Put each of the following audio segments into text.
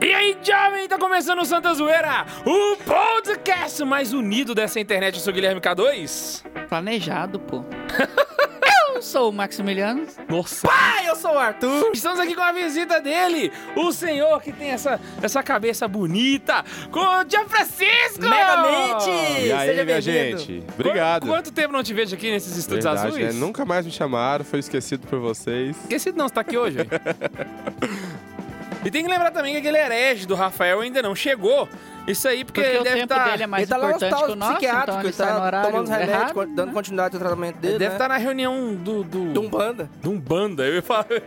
E aí, jovem, tá começando o Santa Zoeira, o podcast mais unido dessa internet. Eu sou o Guilherme K2. Planejado, pô. Eu sou o Maximiliano. Nossa. Pai, eu sou o Arthur. Estamos aqui com a visita dele, o senhor que tem essa, essa cabeça bonita, com o Gian Francisco! Megamente! E aí, Seja minha bem-vindo. gente? Obrigado. Quanto, quanto tempo não te vejo aqui nesses estúdios Verdade, azuis? né? Nunca mais me chamaram, foi esquecido por vocês. Esquecido não, você tá aqui hoje. hein? e tem que lembrar também que aquele herege do Rafael ainda não chegou. Isso aí porque, Porque ele o deve estar... dele é mais ele tá lá no o hospital nosso, psiquiátrico, então ele ele tá horário tomando errado, con- dando né? continuidade ao tratamento dele, Ele deve né? estar na reunião do... do... De Umbanda. de Umbanda. Eu ia falar, eu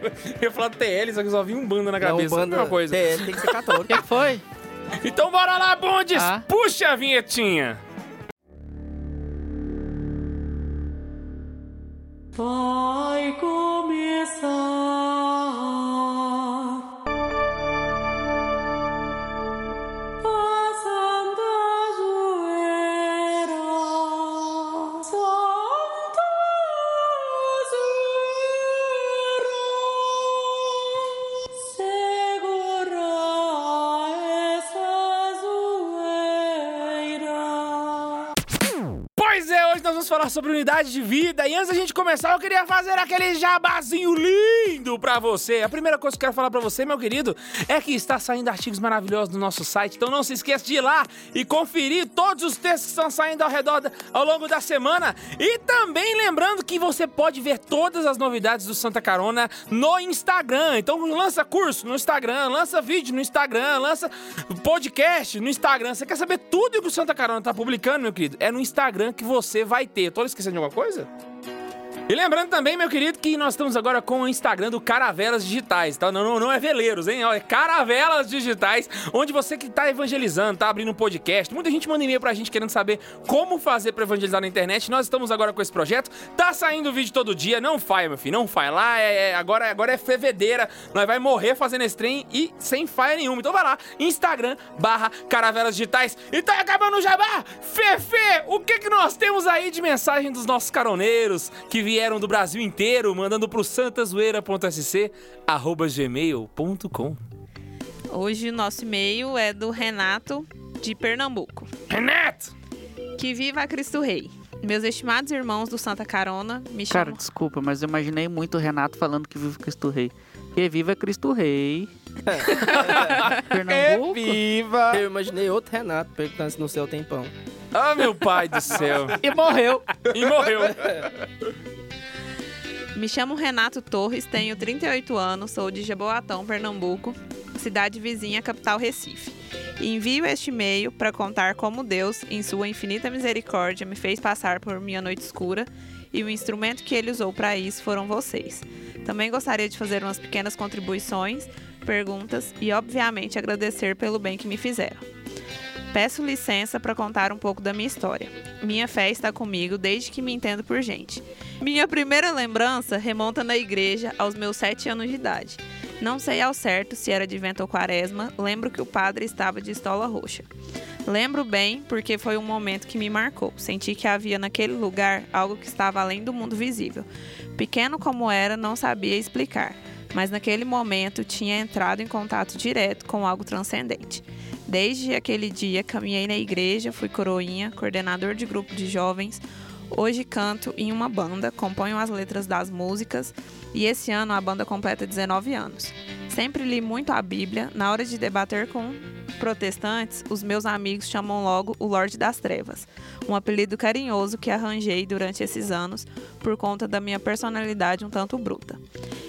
ia falar TL, só que eu só vi Umbanda na Não, cabeça. Umbanda, Uma coisa. TL, tem que ser O católico. que que foi? Então bora lá, Bondes! Ah. Puxa a vinhetinha! Vai começar falar sobre unidade de vida. E antes da gente começar, eu queria fazer aquele jabazinho lindo pra você. A primeira coisa que eu quero falar pra você, meu querido, é que está saindo artigos maravilhosos no nosso site. Então não se esqueça de ir lá e conferir todos os textos que estão saindo ao redor da- ao longo da semana. E também lembrando que você pode ver todas as novidades do Santa Carona no Instagram. Então lança curso no Instagram, lança vídeo no Instagram, lança podcast no Instagram. Você quer saber tudo que o Santa Carona tá publicando, meu querido? É no Instagram que você vai ter. Tô esquecendo de alguma coisa? E lembrando também, meu querido, que nós estamos agora com o Instagram do Caravelas Digitais, tá? Não, não, não é veleiros, hein? É Caravelas Digitais, onde você que tá evangelizando, tá abrindo um podcast. Muita gente manda e-mail pra gente querendo saber como fazer pra evangelizar na internet. Nós estamos agora com esse projeto. Tá saindo vídeo todo dia, não falha, meu filho, não falha. Lá é, é- agora, agora é fevedeira. Nós vai morrer fazendo esse trem e sem falha nenhuma. Então vai lá, Instagram barra Caravelas Digitais. E tá acabando o jabá! Fefe, o que que nós temos aí de mensagem dos nossos caroneiros que vieram do Brasil inteiro, mandando pro santazoeira.sc arroba gmail.com. Hoje o nosso e-mail é do Renato de Pernambuco. Renato! Que viva Cristo Rei. Meus estimados irmãos do Santa Carona me Cara, chamam. desculpa, mas eu imaginei muito o Renato falando que viva Cristo Rei. Que viva Cristo Rei. Pernambuco? viva! Eu imaginei outro Renato perguntando se no céu tem pão. Ah, meu pai do céu. E morreu. E morreu. Me chamo Renato Torres, tenho 38 anos, sou de Jaboatão, Pernambuco, cidade vizinha capital Recife. Envio este e-mail para contar como Deus, em sua infinita misericórdia, me fez passar por minha noite escura e o instrumento que ele usou para isso foram vocês. Também gostaria de fazer umas pequenas contribuições, perguntas e, obviamente, agradecer pelo bem que me fizeram. Peço licença para contar um pouco da minha história. Minha fé está comigo desde que me entendo por gente. Minha primeira lembrança remonta na igreja aos meus sete anos de idade. Não sei ao certo se era advento ou quaresma, lembro que o padre estava de estola roxa. Lembro bem porque foi um momento que me marcou. Senti que havia naquele lugar algo que estava além do mundo visível. Pequeno como era, não sabia explicar, mas naquele momento tinha entrado em contato direto com algo transcendente. Desde aquele dia, caminhei na igreja, fui coroinha, coordenador de grupo de jovens. Hoje canto em uma banda, componho as letras das músicas e esse ano a banda completa 19 anos. Sempre li muito a Bíblia. Na hora de debater com protestantes, os meus amigos chamam logo o Lorde das Trevas, um apelido carinhoso que arranjei durante esses anos por conta da minha personalidade um tanto bruta.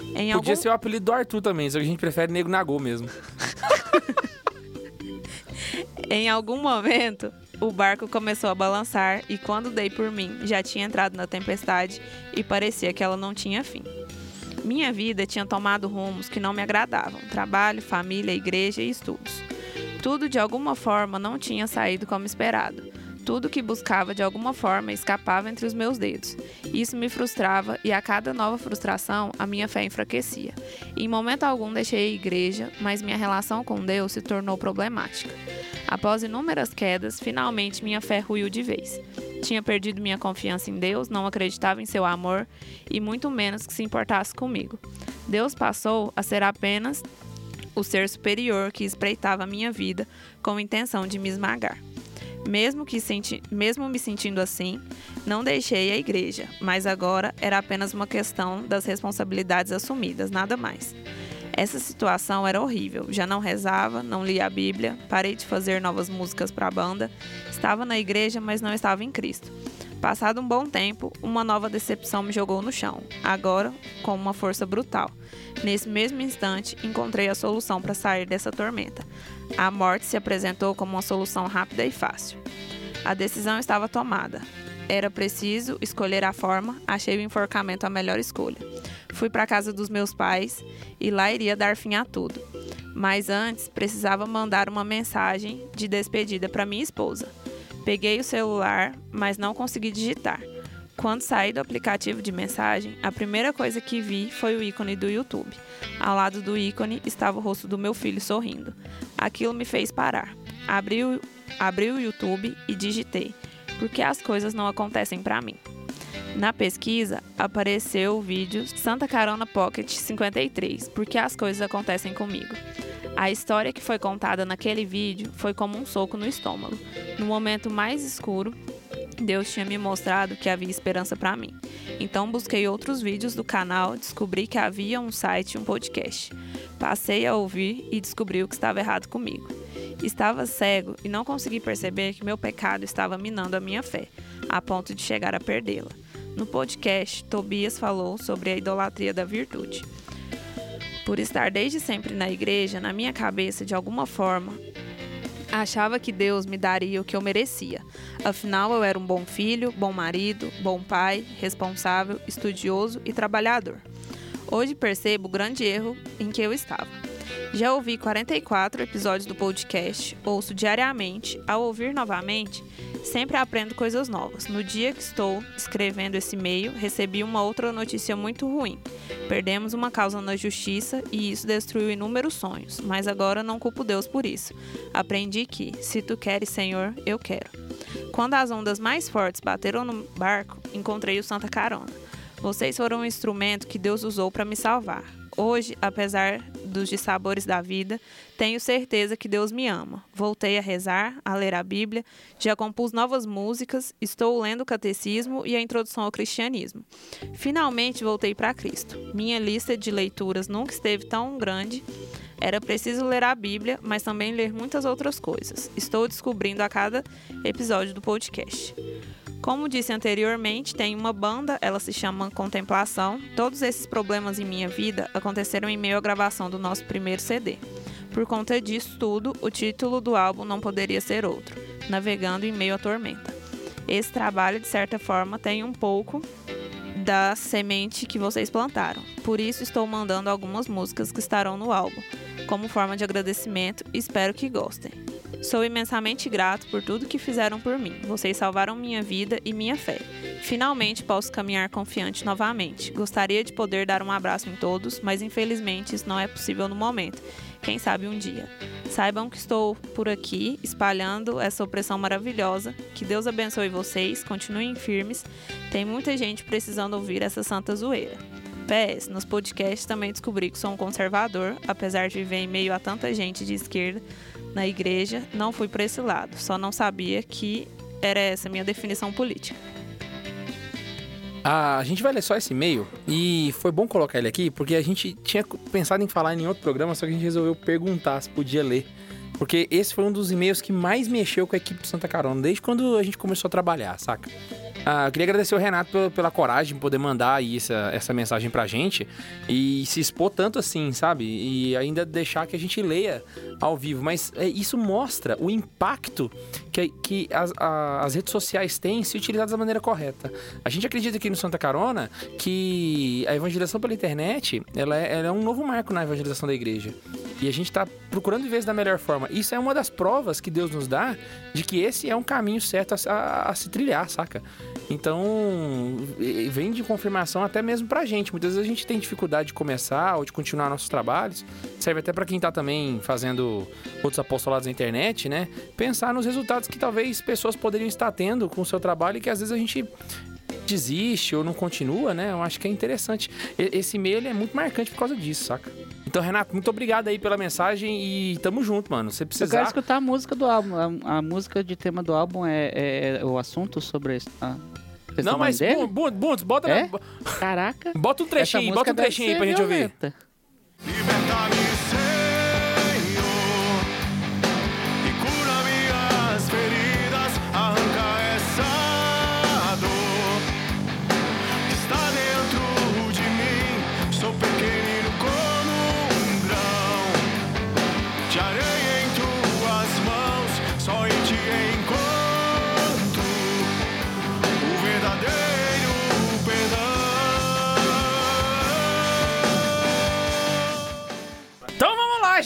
Em Podia algum... ser o apelido do Arthur também, só que a gente prefere Nego Nagô mesmo. Em algum momento, o barco começou a balançar e quando dei por mim, já tinha entrado na tempestade e parecia que ela não tinha fim. Minha vida tinha tomado rumos que não me agradavam: trabalho, família, igreja e estudos. Tudo de alguma forma não tinha saído como esperado. Tudo que buscava de alguma forma escapava entre os meus dedos. Isso me frustrava e a cada nova frustração a minha fé enfraquecia. Em momento algum deixei a igreja, mas minha relação com Deus se tornou problemática. Após inúmeras quedas, finalmente minha fé ruiu de vez. Tinha perdido minha confiança em Deus, não acreditava em seu amor e muito menos que se importasse comigo. Deus passou a ser apenas o ser superior que espreitava minha vida com intenção de me esmagar. Mesmo, que senti mesmo me sentindo assim, não deixei a igreja, mas agora era apenas uma questão das responsabilidades assumidas, nada mais. Essa situação era horrível. Já não rezava, não lia a Bíblia, parei de fazer novas músicas para a banda, estava na igreja, mas não estava em Cristo. Passado um bom tempo, uma nova decepção me jogou no chão, agora com uma força brutal. Nesse mesmo instante, encontrei a solução para sair dessa tormenta. A morte se apresentou como uma solução rápida e fácil. A decisão estava tomada. Era preciso escolher a forma, achei o enforcamento a melhor escolha. Fui para a casa dos meus pais e lá iria dar fim a tudo. Mas antes, precisava mandar uma mensagem de despedida para minha esposa. Peguei o celular, mas não consegui digitar. Quando saí do aplicativo de mensagem, a primeira coisa que vi foi o ícone do YouTube. Ao lado do ícone estava o rosto do meu filho sorrindo. Aquilo me fez parar. Abri o, abri o YouTube e digitei: Por que as coisas não acontecem para mim? Na pesquisa, apareceu o vídeo Santa Carona Pocket 53, Por que as coisas acontecem comigo? A história que foi contada naquele vídeo foi como um soco no estômago. No momento mais escuro, Deus tinha me mostrado que havia esperança para mim. Então busquei outros vídeos do canal, descobri que havia um site e um podcast. Passei a ouvir e descobri o que estava errado comigo. Estava cego e não consegui perceber que meu pecado estava minando a minha fé, a ponto de chegar a perdê-la. No podcast, Tobias falou sobre a idolatria da virtude. Por estar desde sempre na igreja, na minha cabeça, de alguma forma, achava que Deus me daria o que eu merecia. Afinal, eu era um bom filho, bom marido, bom pai, responsável, estudioso e trabalhador. Hoje percebo o grande erro em que eu estava. Já ouvi 44 episódios do podcast, ouço diariamente. Ao ouvir novamente, sempre aprendo coisas novas. No dia que estou escrevendo esse e-mail, recebi uma outra notícia muito ruim. Perdemos uma causa na justiça e isso destruiu inúmeros sonhos, mas agora não culpo Deus por isso. Aprendi que, se tu queres, Senhor, eu quero. Quando as ondas mais fortes bateram no barco, encontrei o Santa Carona. Vocês foram um instrumento que Deus usou para me salvar. Hoje, apesar dos dissabores da vida, tenho certeza que Deus me ama. Voltei a rezar, a ler a Bíblia, já compus novas músicas, estou lendo o catecismo e a introdução ao cristianismo. Finalmente voltei para Cristo. Minha lista de leituras nunca esteve tão grande. Era preciso ler a Bíblia, mas também ler muitas outras coisas. Estou descobrindo a cada episódio do podcast. Como disse anteriormente, tem uma banda, ela se chama Contemplação. Todos esses problemas em minha vida aconteceram em meio à gravação do nosso primeiro CD. Por conta disso tudo, o título do álbum não poderia ser outro: Navegando em Meio à Tormenta. Esse trabalho, de certa forma, tem um pouco da semente que vocês plantaram. Por isso, estou mandando algumas músicas que estarão no álbum, como forma de agradecimento e espero que gostem. Sou imensamente grato por tudo que fizeram por mim. Vocês salvaram minha vida e minha fé. Finalmente posso caminhar confiante novamente. Gostaria de poder dar um abraço em todos, mas infelizmente isso não é possível no momento. Quem sabe um dia. Saibam que estou por aqui espalhando essa opressão maravilhosa. Que Deus abençoe vocês, continuem firmes. Tem muita gente precisando ouvir essa santa zoeira. PS, nos podcasts também descobri que sou um conservador, apesar de viver em meio a tanta gente de esquerda na igreja, não fui para esse lado. Só não sabia que era essa minha definição política. A gente vai ler só esse e-mail e foi bom colocar ele aqui porque a gente tinha pensado em falar em outro programa, só que a gente resolveu perguntar se podia ler. Porque esse foi um dos e-mails que mais mexeu com a equipe de Santa Carona, desde quando a gente começou a trabalhar, saca? Ah, queria agradecer o Renato pela, pela coragem de poder mandar aí essa, essa mensagem pra gente e se expor tanto assim, sabe? E ainda deixar que a gente leia ao vivo. Mas é, isso mostra o impacto que, que as, a- as redes sociais têm se utilizadas da maneira correta. A gente acredita aqui no Santa Carona que a evangelização pela internet ela é, ela é um novo marco na evangelização da igreja. E a gente está procurando viver da melhor forma. Isso é uma das provas que Deus nos dá de que esse é um caminho certo a, a- a se trilhar, saca? Então, vem de confirmação até mesmo pra gente. Muitas vezes a gente tem dificuldade de começar ou de continuar nossos trabalhos. Serve até pra quem tá também fazendo outros apostolados na internet, né? Pensar nos resultados que talvez pessoas poderiam estar tendo com o seu trabalho e que às vezes a gente desiste ou não continua, né? Eu acho que é interessante. Esse e-mail é muito marcante por causa disso, saca? Então, Renato, muito obrigado aí pela mensagem e tamo junto, mano. Você Eu quero escutar a música do álbum. A, a música de tema do álbum é, é- é o assunto sobre a Não, mas Bundes, bota, É? Caraca. bota um trechinho, bota um trechinho aí pra gente ouvir. violenta. Senhor,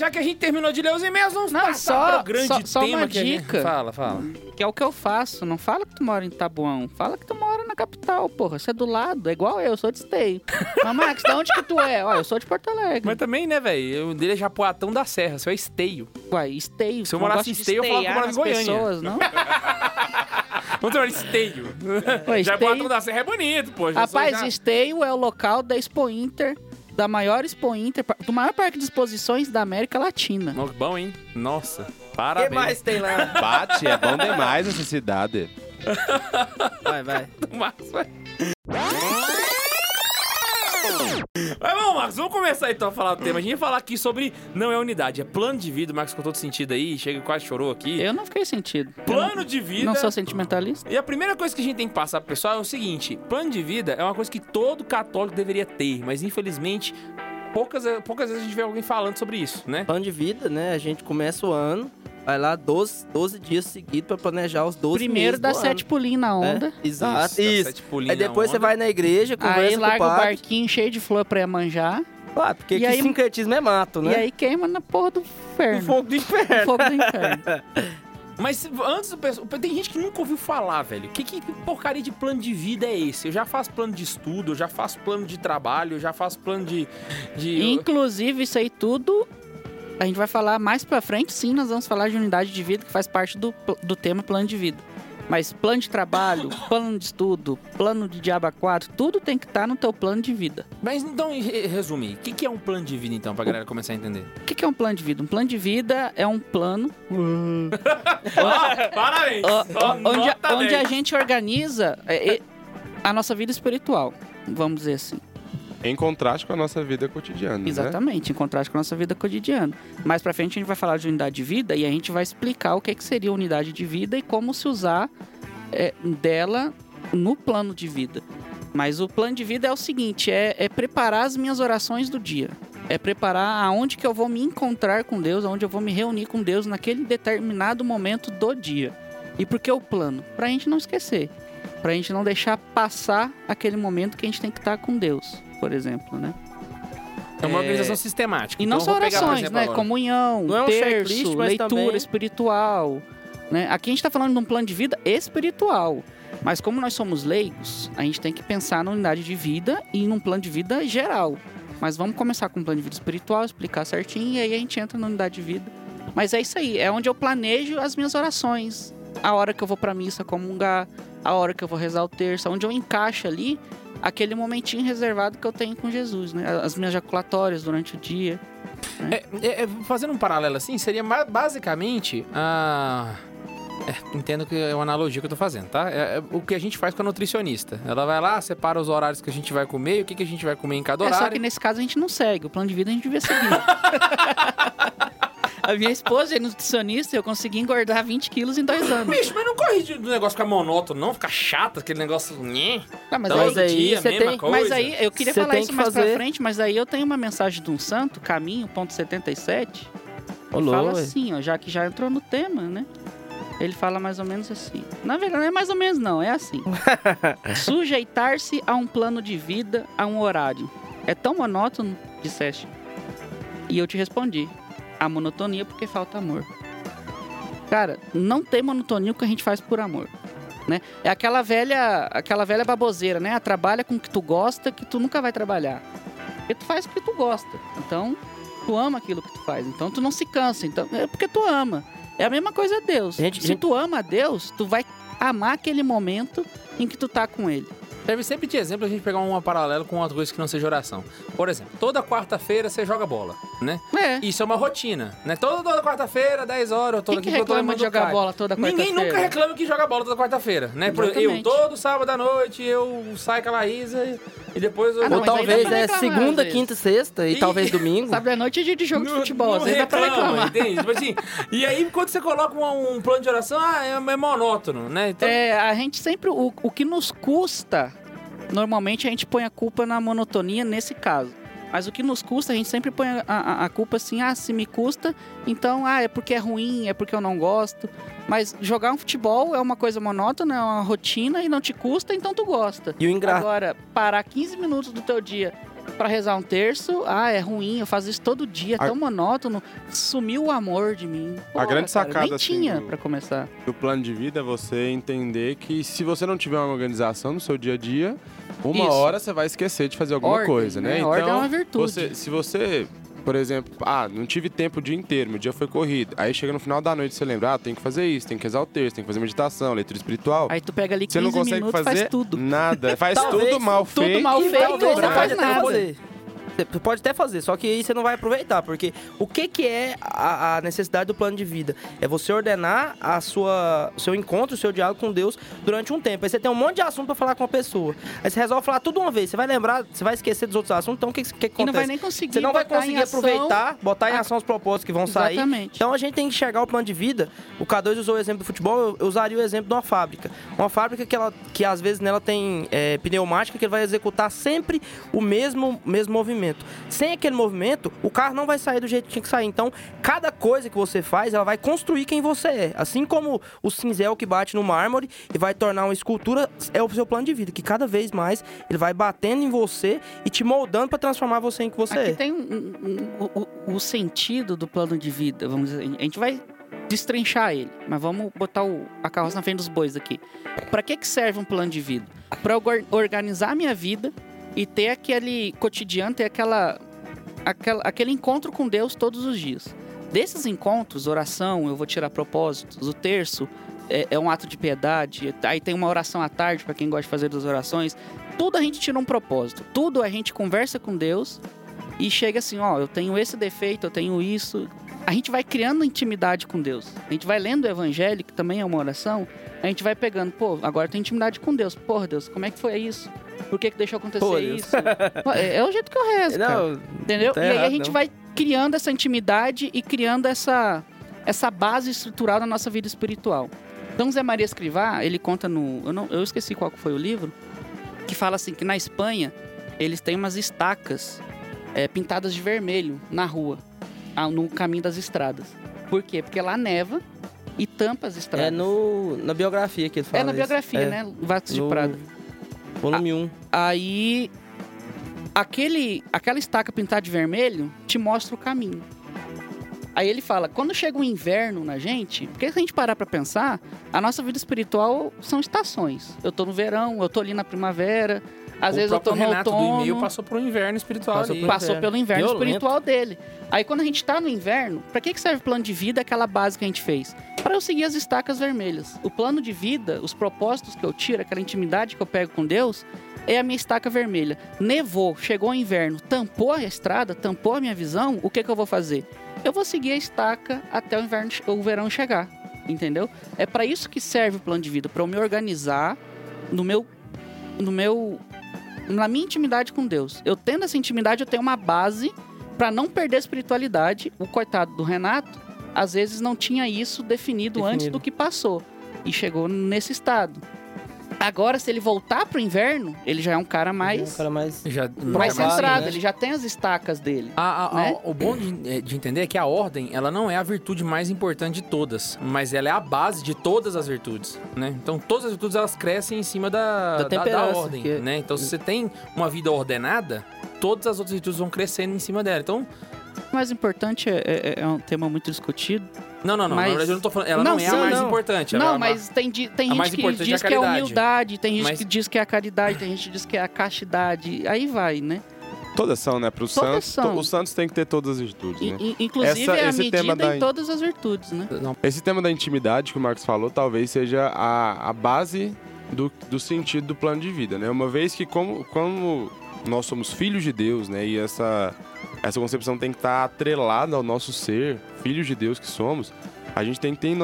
já que a gente terminou de ler os e-mails, vamos Não, passar só- grande só- só tema uma que dica. Fala, fala. Que é o que eu faço. Não fala que tu mora em Tabuão. Fala que tu mora na capital, porra. Você é do lado. É igual eu, eu sou de Esteio. Mas, Max, de onde que tu é? Ó, eu sou de Porto Alegre. Mas também, né, velho? O dele é Japoatão da Serra, seu é esteio. Uai, Esteio. Se eu morasse em Esteio, eu falava que eu morava em Goiânia. pessoas, não? Vamos chamar de esteio. Japoatão Esteio- da Serra é bonito, pô. Rapaz, já- Esteio é o local da Expo Inter, da maior Expo Inter, do maior parque de exposições da América Latina. Que Bom, hein? Nossa, O parabéns. que mais tem lá? Bate, é bom demais essa cidade. Vai, vai. Marcos, vai. Mas vamos, Marcos, vamos começar então a falar do tema. A gente ia falar aqui sobre não é unidade, é plano de vida. O Marcos com todo sentido aí, chega e quase chorou aqui. Eu não fiquei sentido. Plano de vida. não, não sou sentimentalista. E a primeira coisa que a gente tem que passar pro pessoal é o seguinte: plano de vida é uma coisa que todo católico deveria ter, mas infelizmente poucas, poucas vezes a gente vê alguém falando sobre isso, né? Plano de vida, né? A gente começa o ano, vai lá 12, 12 dias seguidos pra planejar os 12 Primeiro meses dá sete pulinhos na ano. onda. É, exato, Isso, isso. sete pulinhos Aí depois você vai na igreja, conversa Aí com larga o o barquinho cheio de flor pra manjar. Ah, porque E que aí- sincretismo é mato, né? E aí queima na porra do o inferno. fogo do inferno. Fogo do inferno. Mas antes do pessoal. Tem gente que nunca ouviu falar, velho. Que, que porcaria de plano de vida é esse? Eu já faço plano de estudo, eu já faço plano de trabalho, eu já faço plano de. de Inclusive, isso aí tudo a gente vai falar mais pra frente, sim, nós vamos falar de unidade de vida, que faz parte do, do tema plano de vida. Mas plano de trabalho, plano de estudo, plano de diaba 4, tudo tem que estar no teu plano de vida. Mas então, re- resume, o que, que é um plano de vida, então, pra galera começar a entender? O que, que é um plano de vida? Um plano de vida é um plano Parabéns! onde, a- onde a 10. gente organiza é, a nossa vida espiritual, vamos dizer assim. Em contraste com a nossa vida cotidiana, né? Exatamente, em contraste com a nossa vida cotidiana. Mais pra frente a gente vai falar de unidade de vida e a gente vai explicar o que, que seria unidade de vida e como se usar é, dela no plano de vida. Mas o plano de vida é o seguinte: é, é preparar as minhas orações do dia. É preparar aonde que eu vou me encontrar com Deus, aonde eu vou me reunir com Deus naquele determinado momento do dia. E por que o plano? Pra gente não esquecer. Pra gente não deixar passar aquele momento que a gente tem que estar com Deus, por exemplo, né? É uma É, organização sistemática. E não Então, só orações, exemplo, né? agora. Comunhão, Não é um terço, leitura também- espiritual. Né? Aqui a gente está falando de um plano de vida espiritual. Mas como nós somos leigos, a gente tem que pensar na unidade de vida e num plano de vida geral. Mas vamos começar com um plano de vida espiritual, explicar certinho, e aí a gente entra na unidade de vida. Mas é isso aí, é onde eu planejo as minhas orações. A hora que eu vou pra missa comungar, a hora que eu vou rezar o terço, onde eu encaixo ali aquele momentinho reservado que eu tenho com Jesus, né? As minhas jaculatórias durante o dia. É, é, é, fazendo um paralelo assim, seria basicamente a. É, entendo que é uma analogia que eu tô fazendo, tá? É, é o que a gente faz com a nutricionista. Ela vai lá, separa os horários que a gente vai comer, o que, que a gente vai comer em cada É horário. só que nesse caso a gente não segue. O plano de vida a gente devia seguir. a minha esposa é nutricionista e eu consegui engordar 20 quilos em dois anos. Bicho, mas não corre de- do negócio ficar monótono, não, ficar chato, aquele negócio. nhé. Ah, mas, Então, aí, dia, você mesma tem... coisa. mas aí eu queria Você falar tem isso que mais pra fazer- frente, mas aí eu tenho uma mensagem de um santo, Caminho, ponto 77. Ô, Ele fala louco, assim, ó, já que já entrou no tema, né? Ele fala mais ou menos assim. Na verdade, não é mais ou menos, não, é assim. Sujeitar-se a um plano de vida, a um horário. É tão monótono, disseste. E eu te respondi. A monotonia porque falta amor. Cara, não tem monotonia o que a gente faz por amor. Né? É aquela velha, aquela velha baboseira, né? Trabalha com o que tu gosta, que tu nunca vai trabalhar. Porque tu faz o que tu gosta. Então, tu ama aquilo que tu faz. Então, tu não se cansa. Então, é porque tu ama. É a mesma coisa a Deus. Gente- Se gente- tu ama a Deus, tu vai amar aquele momento em que tu tá com ele. Serve sempre de exemplo a gente pegar uma paralelo com outra coisa que não seja oração. Por exemplo, toda quarta-feira você joga bola, né? É. Isso é uma rotina, né? Toda, toda quarta-feira, 10 horas, eu tô Quem aqui que reclama de jogar Caio. bola toda Ninguém quarta-feira? nunca reclama que joga bola toda quarta-feira, né? Por- Eu, Exatamente. todo sábado à noite, eu saio com a Laísa e- e depois eu... Ah, não, Ou mas talvez é reclamar, segunda, quinta, sexta e Ih. talvez domingo. Sábado à noite é dia de jogo de futebol, às não vezes dá pra reclama, reclamar. entende? Tipo assim, e aí quando você coloca um, um plano de oração, ah, é, é monótono, né? Então, É, a gente sempre. O, o que nos custa, normalmente a gente põe a culpa na monotonia nesse caso. Mas o que nos custa, a gente sempre põe a, a- a culpa assim, ah, se me custa, então, ah, é porque é ruim, é porque eu não gosto. Mas jogar um futebol é uma coisa monótona, é uma rotina e não te custa, então tu gosta. E o engraçado. Agora, parar 15 minutos do teu dia pra rezar um terço, ah, é ruim, eu faço isso todo dia, é A- tão monótono, sumiu o amor de mim. A grande cara, sacada, Nem assim, tinha pra começar. O plano de vida é você entender que se você não tiver uma organização no seu dia a dia, uma Isso. hora você vai esquecer de fazer alguma Ordem, coisa, né? né? Ordem é uma virtude. Você, se você, por exemplo, ah, não tive tempo o dia inteiro, meu dia foi corrido. Aí chega no final da noite você lembra, ah, tem que fazer isso, tem que rezar o terço, tem que fazer meditação, leitura espiritual. Aí tu pega ali você 15 não consegue minutos fazer faz tudo. nada. Faz Talvez tudo mal tudo feito. mal E feito, não você faz nada. Você pode até fazer, só que aí você não vai aproveitar, porque o que, que é a, a necessidade do plano de vida? É você ordenar a sua, o seu encontro, o seu diálogo com Deus durante um tempo. Aí você tem um monte de assunto pra falar com a pessoa. Aí você resolve falar tudo uma vez. Você vai lembrar, você vai esquecer dos outros assuntos. Então o que, que, que E não vai acontece? nem conseguir Você não vai conseguir ação- aproveitar, botar em ação os propósitos que vão sair. Exatamente. Então a gente tem que enxergar o plano de vida. O K2 usou o exemplo do futebol, eu- eu usaria o exemplo de uma fábrica. Uma fábrica que, ela, que às vezes nela tem é, pneumática que ele vai executar sempre o mesmo, mesmo movimento. Sem aquele movimento, o carro não vai sair do jeito que tinha que sair. Então, cada coisa que você faz, ela vai construir quem você é. Assim como o cinzel que bate no mármore e vai tornar uma escultura, é o seu plano de vida, que cada vez mais ele vai batendo em você e te moldando para transformar você em que você Aqui é. tem um- um- um- o, o sentido do plano de vida, vamos dizer. A gente vai destrinchar ele, mas vamos botar o- a carroça na frente dos bois aqui. Para que, que serve um plano de vida? Para organizar a minha vida e ter aquele cotidiano, ter aquela, aquela, aquele encontro com Deus todos os dias. Desses encontros, oração, eu vou tirar propósitos, o terço é, é um ato de piedade, aí tem uma oração à tarde para quem gosta de fazer das orações. Tudo a gente tira um propósito, tudo a gente conversa com Deus e chega assim, ó, eu tenho esse defeito, eu tenho isso. A gente vai criando intimidade com Deus. A gente vai lendo o evangelho, que também é uma oração, a gente vai pegando, pô, agora eu tenho intimidade com Deus. Porra, Deus, como é que foi isso? Por que, que deixou acontecer Pô, isso? É, é o jeito que eu rezo, cara. Não, Entendeu? tá e aí a errado, gente não. vai criando essa intimidade e criando essa, essa base estrutural da nossa vida espiritual. Então, Zé Maria Escrivá, ele conta no. Eu, não, eu esqueci qual foi o livro, que fala assim: que na Espanha eles têm umas estacas é, pintadas de vermelho na rua, no caminho das estradas. Por quê? Porque lá neva e tampa as estradas. É no, na biografia que ele fala É na isso. biografia, É, né? De no Prada. Volume 1. Aí aquele aquela estaca pintada de vermelho te mostra o caminho. Aí ele fala, quando chega o inverno na gente, porque se a gente parar pra pensar, a nossa vida espiritual são estações. Eu tô no verão, eu tô ali na primavera, às o vezes eu tô no Renato do outono. e-mail passou por um inverno espiritual Passou ali. Passou pelo inverno Violento. espiritual dele. Aí quando a gente tá no inverno, pra que que serve o plano de vida, aquela base que a gente fez? Pra eu seguir as estacas vermelhas. O plano de vida, os propósitos que eu tiro, aquela intimidade que eu pego com Deus, é a minha estaca vermelha. Nevou, chegou o inverno, tampou a estrada, tampou a minha visão, o que que eu vou fazer? Eu vou seguir a estaca até o inverno, o verão chegar, entendeu? É pra isso que serve o plano de vida, pra eu me organizar no meu no meu na minha intimidade com Deus. Eu tendo essa intimidade, eu tenho uma base pra não perder a espiritualidade. O coitado do Renato, às vezes não tinha isso definido, antes Definido. do que passou e chegou nesse estado. Agora, se ele voltar pro inverno, ele já é um cara mais Um cara mais... Já, mais Provado, centrado, né? ele já tem as estacas dele. A- a- a- né? o bom de, é, de entender é que a ordem, ela não é a virtude mais importante de todas, mas ela é a base de todas as virtudes, né? Então, todas as virtudes, elas crescem em cima da, Da da, temperança, ordem, que- né? Então, se você tem uma vida ordenada, todas as outras virtudes vão crescendo em cima dela. Então, O mais importante é, é- é um tema muito discutido. Não, não, não. Mas- Na verdade, eu não tô falando... Ela não, Não, é a sim, mais não. importante. ela é Não, a mas tem, tem a gente que é a diz que é a caridade. humildade, tem gente Mas- que diz que é a caridade, tem gente que diz que é a castidade. Aí vai, né? Todas são, né? Pro Todas Santos, são. os Santos têm que ter todas as virtudes, né? i- inclusive Essa- é a esse medida tema da- em todas as virtudes, né? Não, Esse tema da intimidade que o Marcos falou talvez seja a, a base do, do sentido do plano de vida, né? Uma vez que como, como nós somos filhos de Deus, né? E essa, essa concepção tem que estar atrelada ao nosso ser, filhos de Deus que somos, a gente tem que ter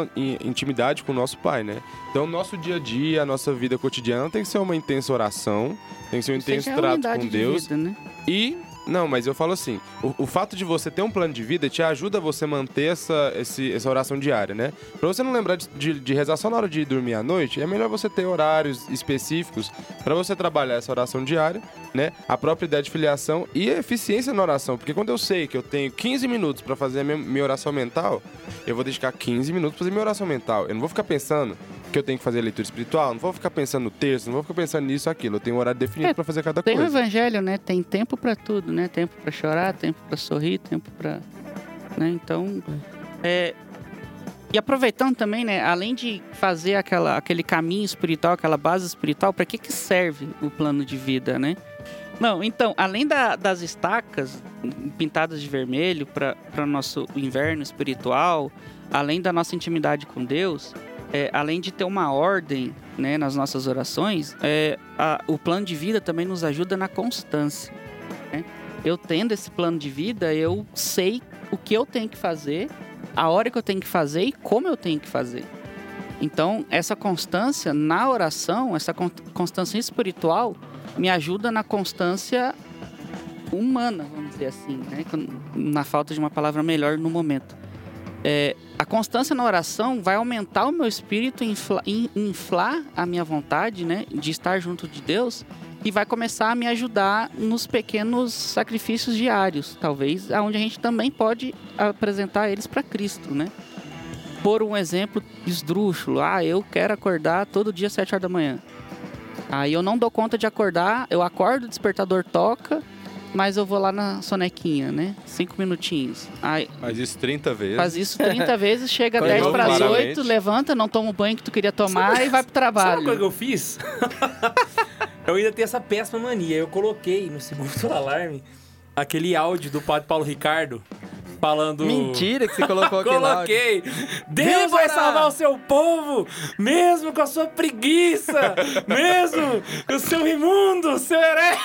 intimidade com o nosso Pai, né? Então, nosso dia a dia, a nossa vida cotidiana tem que ser uma intensa oração, tem que ser um é intenso é trato com de Deus. vida, né? E, não, mas eu falo assim, o, o fato de você ter um plano de vida te ajuda a você manter essa, esse- essa oração diária, né? Pra você não lembrar de, de, de rezar só na hora de dormir à noite, é melhor você ter horários específicos pra você trabalhar essa oração diária, né? A própria ideia de filiação e a eficiência na oração. Porque quando eu sei que eu tenho 15 minutos pra fazer a minha, minha oração mental, eu vou dedicar 15 minutos pra fazer minha oração mental. Eu não vou ficar pensando que eu tenho que fazer leitura espiritual, não vou ficar pensando no texto, não vou ficar pensando nisso aquilo. Eu tenho um horário definido É, pra fazer cada Tem o coisa. evangelho, né? Tem tempo pra tudo, né? Tempo pra chorar, tempo pra sorrir, tempo pra, né? Então, é e aproveitando também, né, além de fazer aquela, aquele caminho espiritual, aquela base espiritual, para que que serve o plano de vida, né? Não, então, além da- das estacas pintadas de vermelho para o nosso inverno espiritual, além da nossa intimidade com Deus, é, além de ter uma ordem né, nas nossas orações, é, a- o plano de vida também nos ajuda na constância. né? Eu tendo esse plano de vida, eu sei o que eu tenho que fazer, a hora que eu tenho que fazer e como eu tenho que fazer. Então, essa constância na oração, essa con- constância espiritual, me ajuda na constância humana, vamos dizer assim, né? Na falta de uma palavra melhor no momento. É, a constância na oração vai aumentar o meu espírito, infla- in- inflar a minha vontade, né, de estar junto de Deus e vai começar a me ajudar nos pequenos sacrifícios diários, talvez, aonde a gente também pode apresentar eles para Cristo, né? Por um exemplo esdrúxulo, ah, eu quero acordar todo dia às 7 horas da manhã. Aí eu não dou conta de acordar, eu acordo, o despertador toca, mas eu vou lá na sonequinha, né? Cinco minutinhos. Aí Faz isso 30 vezes. faz isso 30 vezes, chega Foi 10 novo, para as claramente. 8, levanta, não toma o banho que tu queria tomar e vai pro Sabe uma coisa que trabalho. eu fiz? eu ainda tenho essa péssima mania. Eu coloquei no segundo alarme aquele áudio do padre Paulo Ricardo falando. Mentira que você colocou aquele áudio. Coloquei! Deus vai salvar o seu povo, mesmo com a sua preguiça, mesmo com o seu imundo, seu herege.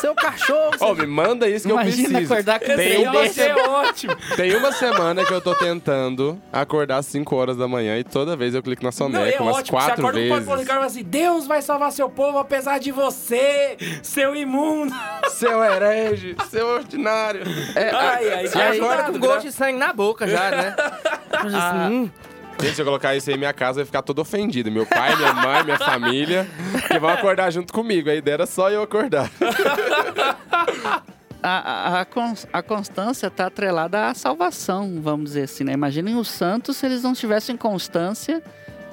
Seu cachorro. Ó, me manda isso que eu Imagina preciso. acordar com Esse um negócio desse. é ótimo. Tem uma semana que eu tô tentando acordar às 5 horas da manhã e toda vez eu clico na Não, soneca é umas ótimo. Você quatro acorda com o padre Paulo vezes. Ricardo e fala assim: Deus vai salvar seu povo apesar de você, seu imundo. Seu herege, seu ordinário. É, Ai, ai, e acorda ajudado, com gosto de sangue na boca já, né? Assim, hum, Gente, se eu colocar isso aí, minha casa vai ficar toda ofendida. Meu pai, minha mãe, minha família, que vão acordar junto comigo. A ideia era só eu acordar. A, a, a cons- a constância está atrelada à salvação, vamos dizer assim, né? Imaginem os santos se eles não tivessem constância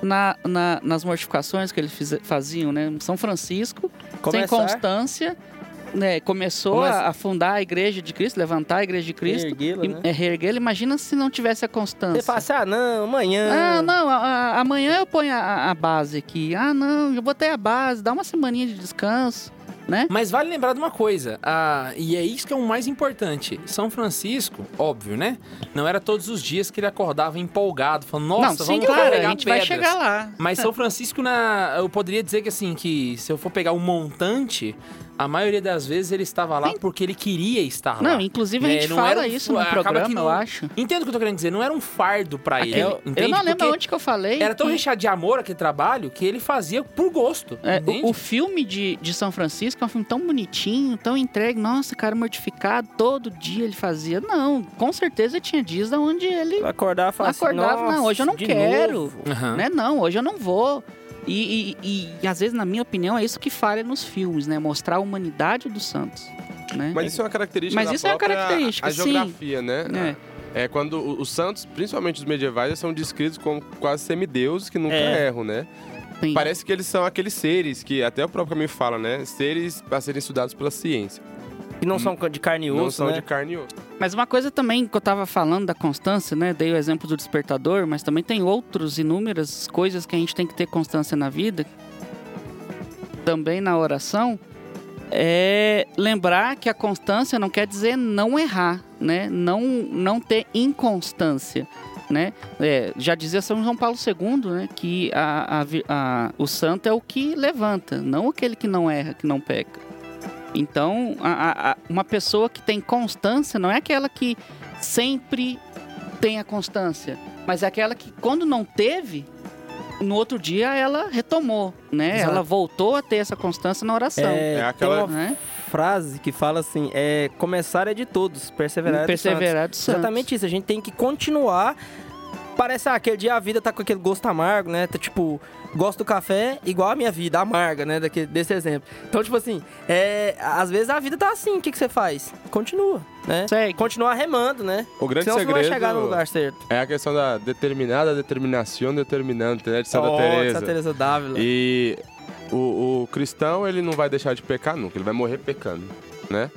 na, na- nas mortificações que eles faziam, né? São Francisco, sem Começar. constância, né? Começou Começa- a, a fundar a igreja de Cristo, levantar a igreja de Cristo. Reerguê-la, e- né? é, reerguê-la. Imagina se não tivesse a constância. Você assim, ah, não, amanhã. Ah, não, a- a- amanhã eu ponho a, a base aqui. Ah, não, eu botei a base, dá uma semaninha de descanso, né? Mas vale lembrar de uma coisa, ah, e é isso que é o mais importante. São Francisco, óbvio, né? Não era todos os dias que ele acordava empolgado, falando, nossa, não, sim, vamos claro, a gente vai pedras." chegar lá. Mas São Francisco, na, eu poderia dizer que assim, que se eu for pegar o montante, a maioria das vezes ele estava lá Sim. porque ele queria estar lá. Não, inclusive a Né, gente não era fala um- isso no programa, que não- eu acho. Entendo o que eu tô querendo dizer, não era um fardo pra ele. Eu entende? não lembro Porque onde que eu falei. Era tão que- recheado de amor aquele trabalho que ele fazia por gosto. É, o, o filme de, de São Francisco é um filme tão bonitinho, tão entregue. Nossa, cara mortificado, todo dia ele fazia. Não, com certeza tinha dias onde ele Acordar e falar assim, acordava. "Nossa, não, hoje eu não quero. novo." Aham. Né? Não, hoje eu não vou. E, e- e- e, às vezes, na minha opinião, é isso que falha nos filmes, né? Mostrar a humanidade dos santos. Né? Mas isso é uma característica Mas da isso é uma característica, a sim. geografia, né? É. É quando os santos, principalmente os medievais, são descritos como quase semideuses que nunca É. erram, né? Sim. Parece que eles são aqueles seres que até o próprio caminho fala, né? Seres a serem estudados pela ciência. Que não são de carne e não osso, são né? de carne e osso. Mas uma coisa também que eu tava falando da constância, né? Dei o exemplo do despertador, mas também tem outros inúmeras coisas que a gente tem que ter constância na vida. Também na oração. É lembrar que a constância não quer dizer não errar, né? Não, não ter inconstância. né? É, já dizia São João Paulo II, né? Que a, a a- o santo é o que levanta, não aquele que não erra, que não peca. Então, a- a- uma pessoa que tem constância não é aquela que sempre tem a constância, mas é aquela que quando não teve, no outro dia ela retomou, né? Exato. Ela voltou a ter essa constância na oração. É, É aquela- Né? frase que fala assim, é começar é de todos, perseverar é santos. Perseverar dos santos. Exatamente isso, a gente tem que continuar. Parece ah, aquele dia a vida tá com aquele gosto amargo, né? Tá, tipo, gosto do café igual a minha vida, amarga, né? Daquele, desse exemplo. Então, tipo assim, é, às vezes a vida tá assim, o que, que você faz? Continua, né? Segue. Continua remando, né? O grande Senão você não vai segredo chegar no lugar certo. é a questão da determinada determinação determinante, né? De Santa Oh, Teresa. Santa Teresa d'Ávila. E o, o cristão, ele não vai deixar de pecar nunca, ele vai morrer pecando, né?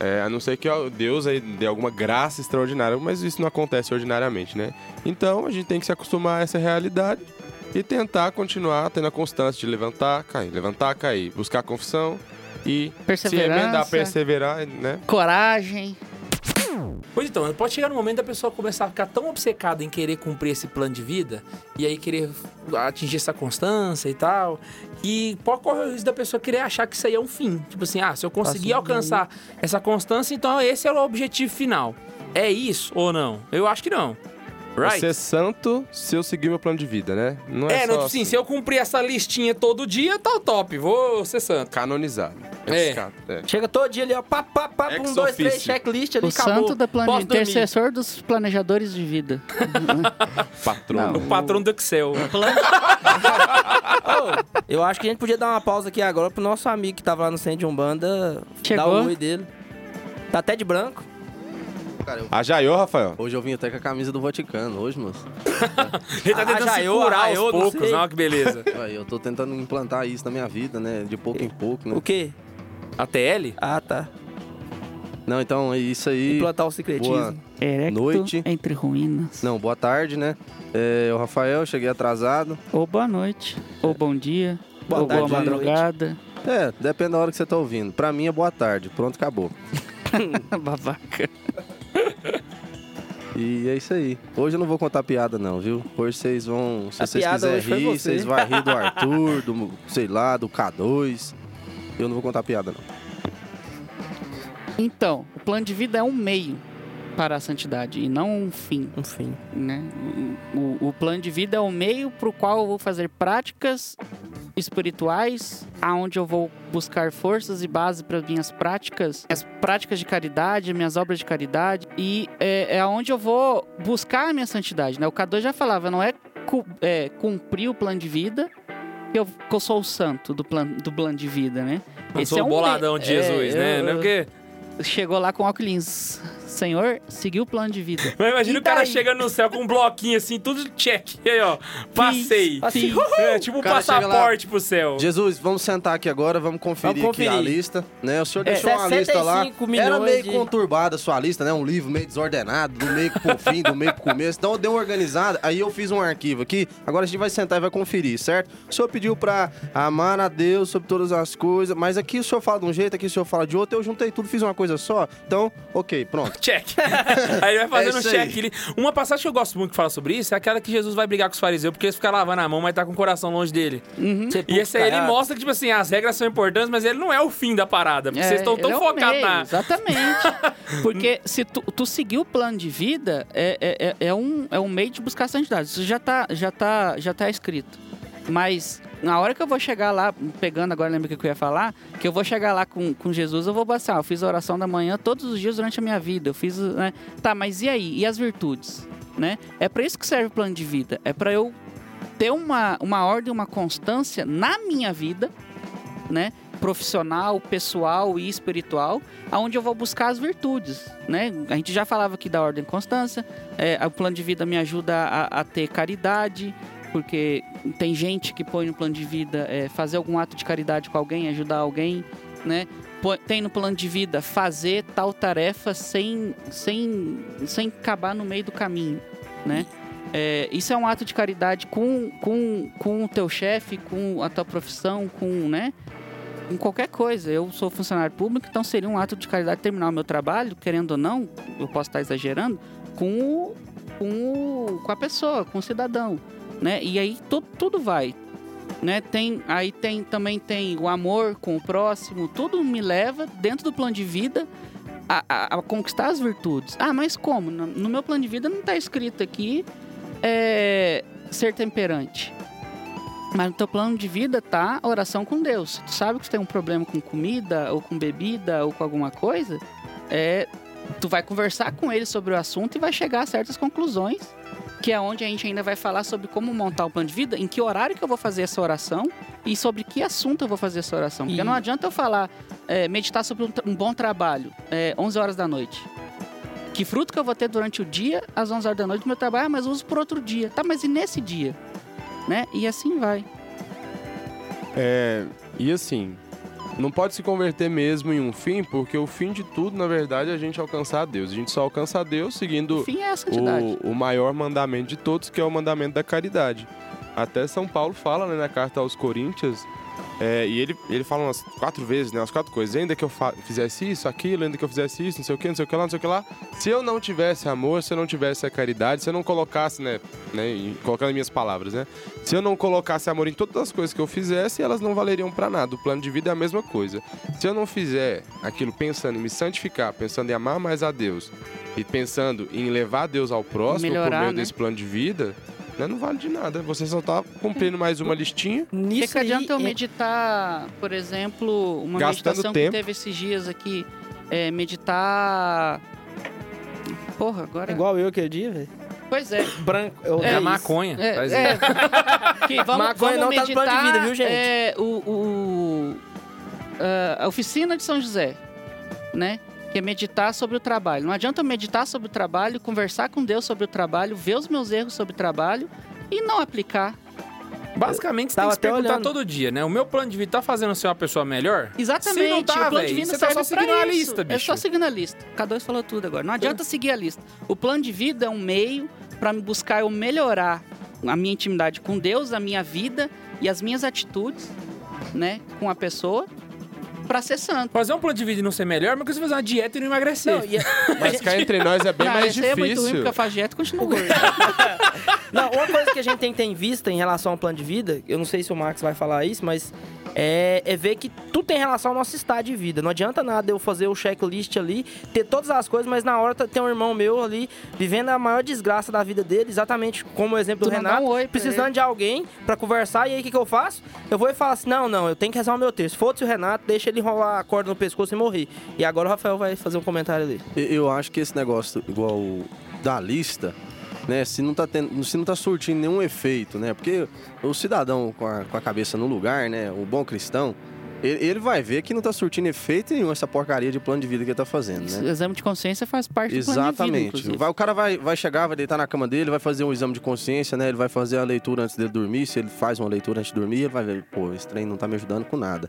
É, a não ser que Deus aí dê alguma graça extraordinária, mas isso não acontece ordinariamente, né? Então a gente tem que se acostumar a essa realidade e tentar continuar tendo a constância de levantar, cair, levantar, cair, buscar confissão e se remendar, Perseverança, perseverar, né? coragem. Pois então, pode chegar no momento da pessoa começar a ficar tão obcecada em querer cumprir esse plano de vida e aí querer atingir essa constância e tal, que pode correr o risco da pessoa querer achar que isso aí é um fim. Tipo assim, ah, se eu conseguir alcançar essa constância, então esse é o objetivo final. É isso ou não? Eu acho que não. Right? Ser santo se eu seguir meu plano de vida, né? Não é, É, só não, tipo assim, se eu cumprir essa listinha todo dia, tá o top, vou ser santo. canonizado. É. É. Chega todo dia ali, ó, pá, pá, pá, Ex um, dois, três, checklist ali, O acabou. santo da Posso dormir. intercessor dos planejadores de vida. Patrono. O patrão do Excel. Ô, eu acho que a gente podia dar uma pausa aqui agora pro nosso amigo que tava lá no centro de Umbanda dar Chegou. o oi dele. Tá até de branco. Cara, eu- Ajaiô, Rafael. hoje eu vim até com a camisa do Vaticano, hoje, moço. Ele tá tentando se Arraiou, curar arraiou, aos não poucos, não, que beleza. Eu tô tentando implantar isso na minha vida, né? De pouco em pouco, né? O quê? A TL? Ah, tá. Não, então é isso aí. Implantar o secretismo. Boa. Erecto Noite. entre ruínas. Não, boa tarde, né? É, o Rafael, cheguei atrasado. Ou boa noite. Ou bom dia. Boa ou tarde, boa madrugada. É, depende da hora que você tá ouvindo. Pra mim é boa tarde. Pronto, acabou. Babaca. E é isso aí. Hoje eu não vou contar piada, não, viu? Hoje vocês vão. Se A vocês quiserem rir, você. vocês vão rir do Arthur, do, sei lá, do K2. Eu não vou contar piada, não. Então, o plano de vida é um meio para a santidade e não um fim. Enfim. né? O, o- plano de vida é o meio para o qual eu vou fazer práticas espirituais, aonde eu vou buscar forças e base para minhas práticas, as práticas de caridade, minhas obras de caridade, e é, é aonde eu vou buscar a minha santidade, né? O K2 já falava, não é, cu- é, cumprir o plano de vida que eu, que eu sou o santo do plano, do plano de vida, né? Eu Esse sou é o um boladão de Jesus, é, né? eu- Não é porque... Chegou lá com óculos, Senhor, seguiu o plano de vida. Mas imagina E o cara daí? chegando no céu com um bloquinho assim, tudo check. E aí, ó, passei. Assim, É tipo um lá- passaporte pro céu. Jesus, vamos sentar aqui agora, vamos conferir, Vamos aqui a conferir. lista, né? O senhor É, deixou uma lista lá. 65 Era meio de- conturbada a sua lista, né? Um livro meio desordenado, do meio pro fim, do meio pro começo. Então eu dei uma organizada, aí eu fiz um arquivo aqui. Agora a gente vai sentar e vai conferir, certo? O senhor pediu pra amar a Deus sobre todas as coisas, mas aqui o senhor fala de um jeito, aqui o senhor fala de outro. Eu juntei tudo, fiz uma coisa só. Então, ok, pronto. Check. aí ele vai fazendo um É check. Ele... Uma passagem que eu gosto muito que fala sobre isso é aquela que Jesus vai brigar com os fariseus porque eles ficam lavando a mão, mas tá com o coração longe dele. E esse aí ele mostra que, tipo assim, as regras são importantes, mas ele não é o fim da parada. Porque vocês estão tão é focados na. Exatamente. Porque se tu, tu seguir o plano de vida, é, é, é- é um, é um meio de buscar santidade. Isso já tá, já tá, já tá escrito. Mas na hora que eu vou chegar lá, pegando agora, lembra que eu ia falar? Que eu vou chegar lá com, com Jesus, eu vou passar. Eu fiz a oração da manhã todos os dias durante a minha vida. Eu fiz, né? Tá, mas e aí? E as virtudes? Né? É para isso que serve o plano de vida. É para eu ter uma, uma ordem, uma constância na minha vida, né? Profissional, pessoal e espiritual, aonde eu vou buscar as virtudes, né? A gente já falava aqui da ordem constância. é, o plano de vida me ajuda a, a ter caridade, porque tem gente que põe no plano de vida é, fazer algum ato de caridade com alguém, ajudar alguém, né? Tem no plano de vida fazer tal tarefa sem, sem, sem acabar no meio do caminho, né? É, isso é um ato de caridade com, com, com o teu chefe, com a tua profissão, com, né? Com qualquer coisa. Eu sou funcionário público, então seria um ato de caridade terminar o meu trabalho, querendo ou não, eu posso estar exagerando, com com, com a pessoa, com o cidadão, né? E aí tu- tudo vai, né? Tem, aí tem também tem o amor com o próximo, tudo me leva dentro do plano de vida a, a- a conquistar as virtudes. Ah, mas como? No, no meu plano de vida não está escrito aqui é, ser temperante. Mas no teu plano de vida tá oração com Deus. Tu sabe que tu tem um problema com comida, ou com bebida, ou com alguma coisa, é, tu vai conversar com ele sobre o assunto e vai chegar a certas conclusões, que é onde a gente ainda vai falar sobre como montar o plano de vida, em que horário que eu vou fazer essa oração e sobre que assunto eu vou fazer essa oração. Porque E- não adianta eu falar, é, meditar sobre um, um bom trabalho, é, 11 horas da noite. Que fruto que eu vou ter durante o dia, às 11 horas da noite do meu trabalho, ah, mas eu uso por outro dia. Tá, mas e nesse dia? Né? E assim vai. É, e assim, não pode se converter mesmo em um fim, porque o fim de tudo, na verdade, é a gente alcançar a Deus. A gente só alcança a Deus seguindo O fim é a santidade. o, o maior mandamento de todos, que é o mandamento da caridade. Até São Paulo fala né, na carta aos Coríntios, é, e ele, ele fala umas quatro vezes, né, umas quatro coisas. Ainda que eu fizesse isso, aquilo, ainda que eu fizesse isso, não sei o que, não sei o que lá, não sei o que lá. Se eu não tivesse amor, se eu não tivesse a caridade, se eu não colocasse, né, né colocando as minhas palavras, né, se eu não colocasse amor em todas as coisas que eu fizesse, elas não valeriam pra nada. O plano de vida é a mesma coisa. Se eu não fizer aquilo pensando em me santificar, pensando em amar mais a Deus e pensando em levar Deus ao próximo por Melhorar, meio né? desse plano de vida, né, não vale de nada. Você só tá cumprindo mais uma listinha. O que, Nisso que adianta eu é- meditar, por exemplo, uma Gastando meditação tempo. que teve esses dias aqui? É, meditar. Porra, agora. Igual eu aquele dia, velho. Pois é. Branco. Eu É, a isso. maconha. É, é. Que vamos, Maconha vamos não tá no meditar, plano de vida, viu, gente? É, o, o- a oficina de São José, né? Que é meditar sobre o trabalho. Não adianta eu meditar sobre o trabalho, conversar com Deus sobre o trabalho, ver os meus erros sobre o trabalho e não aplicar. Basicamente, você tem que se perguntar olhando. todo dia, né? O meu plano de vida tá fazendo você uma pessoa melhor? Exatamente. Se não tá, o plano de véi, vida você tá só pra seguindo a lista, É bicho. só seguindo a lista. K2 falou tudo agora. Não adianta seguir a lista. O plano de vida é um meio para me buscar eu melhorar a minha intimidade com Deus, a minha vida e as minhas atitudes, né, com a pessoa para ser santo. Fazer um plano de vida e não ser melhor, mas você fazer uma dieta e não emagrecer. Não, e- Mas cá entre nós é bem mais aí é muito ruim difícil. porque eu faço dieta e continuo gordo. Não, uma coisa que a gente tem que ter em vista em relação ao plano de vida, eu não sei se o Max vai falar isso, mas é, é ver que tudo tem relação ao nosso estado de vida. Não adianta nada eu fazer o checklist ali, ter todas as coisas, mas na hora tá- tem um irmão meu ali vivendo a maior desgraça da vida dele, exatamente como o exemplo Tu do Renato, um oi precisando ele. de alguém pra conversar. E aí o que, que eu faço? Eu vou e falo assim: não, não, eu tenho que rezar o meu texto. Foda-se o Renato, deixa ele enrolar a corda no pescoço e morrer. E agora o Rafael vai fazer um comentário ali. Eu acho que esse negócio, igual o da lista, né? Se não tá, tendo, se não tá surtindo nenhum efeito, né? Porque o cidadão com a, com a cabeça no lugar, né? O bom cristão, ele, ele vai ver que não tá surtindo efeito nenhum essa porcaria de plano de vida que ele tá fazendo, O né? exame de consciência faz parte do plano de vida, Exatamente. inclusive. Vai- o cara vai, vai chegar, vai deitar na cama dele, vai fazer um exame de consciência, né? Ele vai fazer a leitura antes dele dormir. Se ele faz uma leitura antes de dormir, ele vai ver, pô, esse trem não tá me ajudando com nada.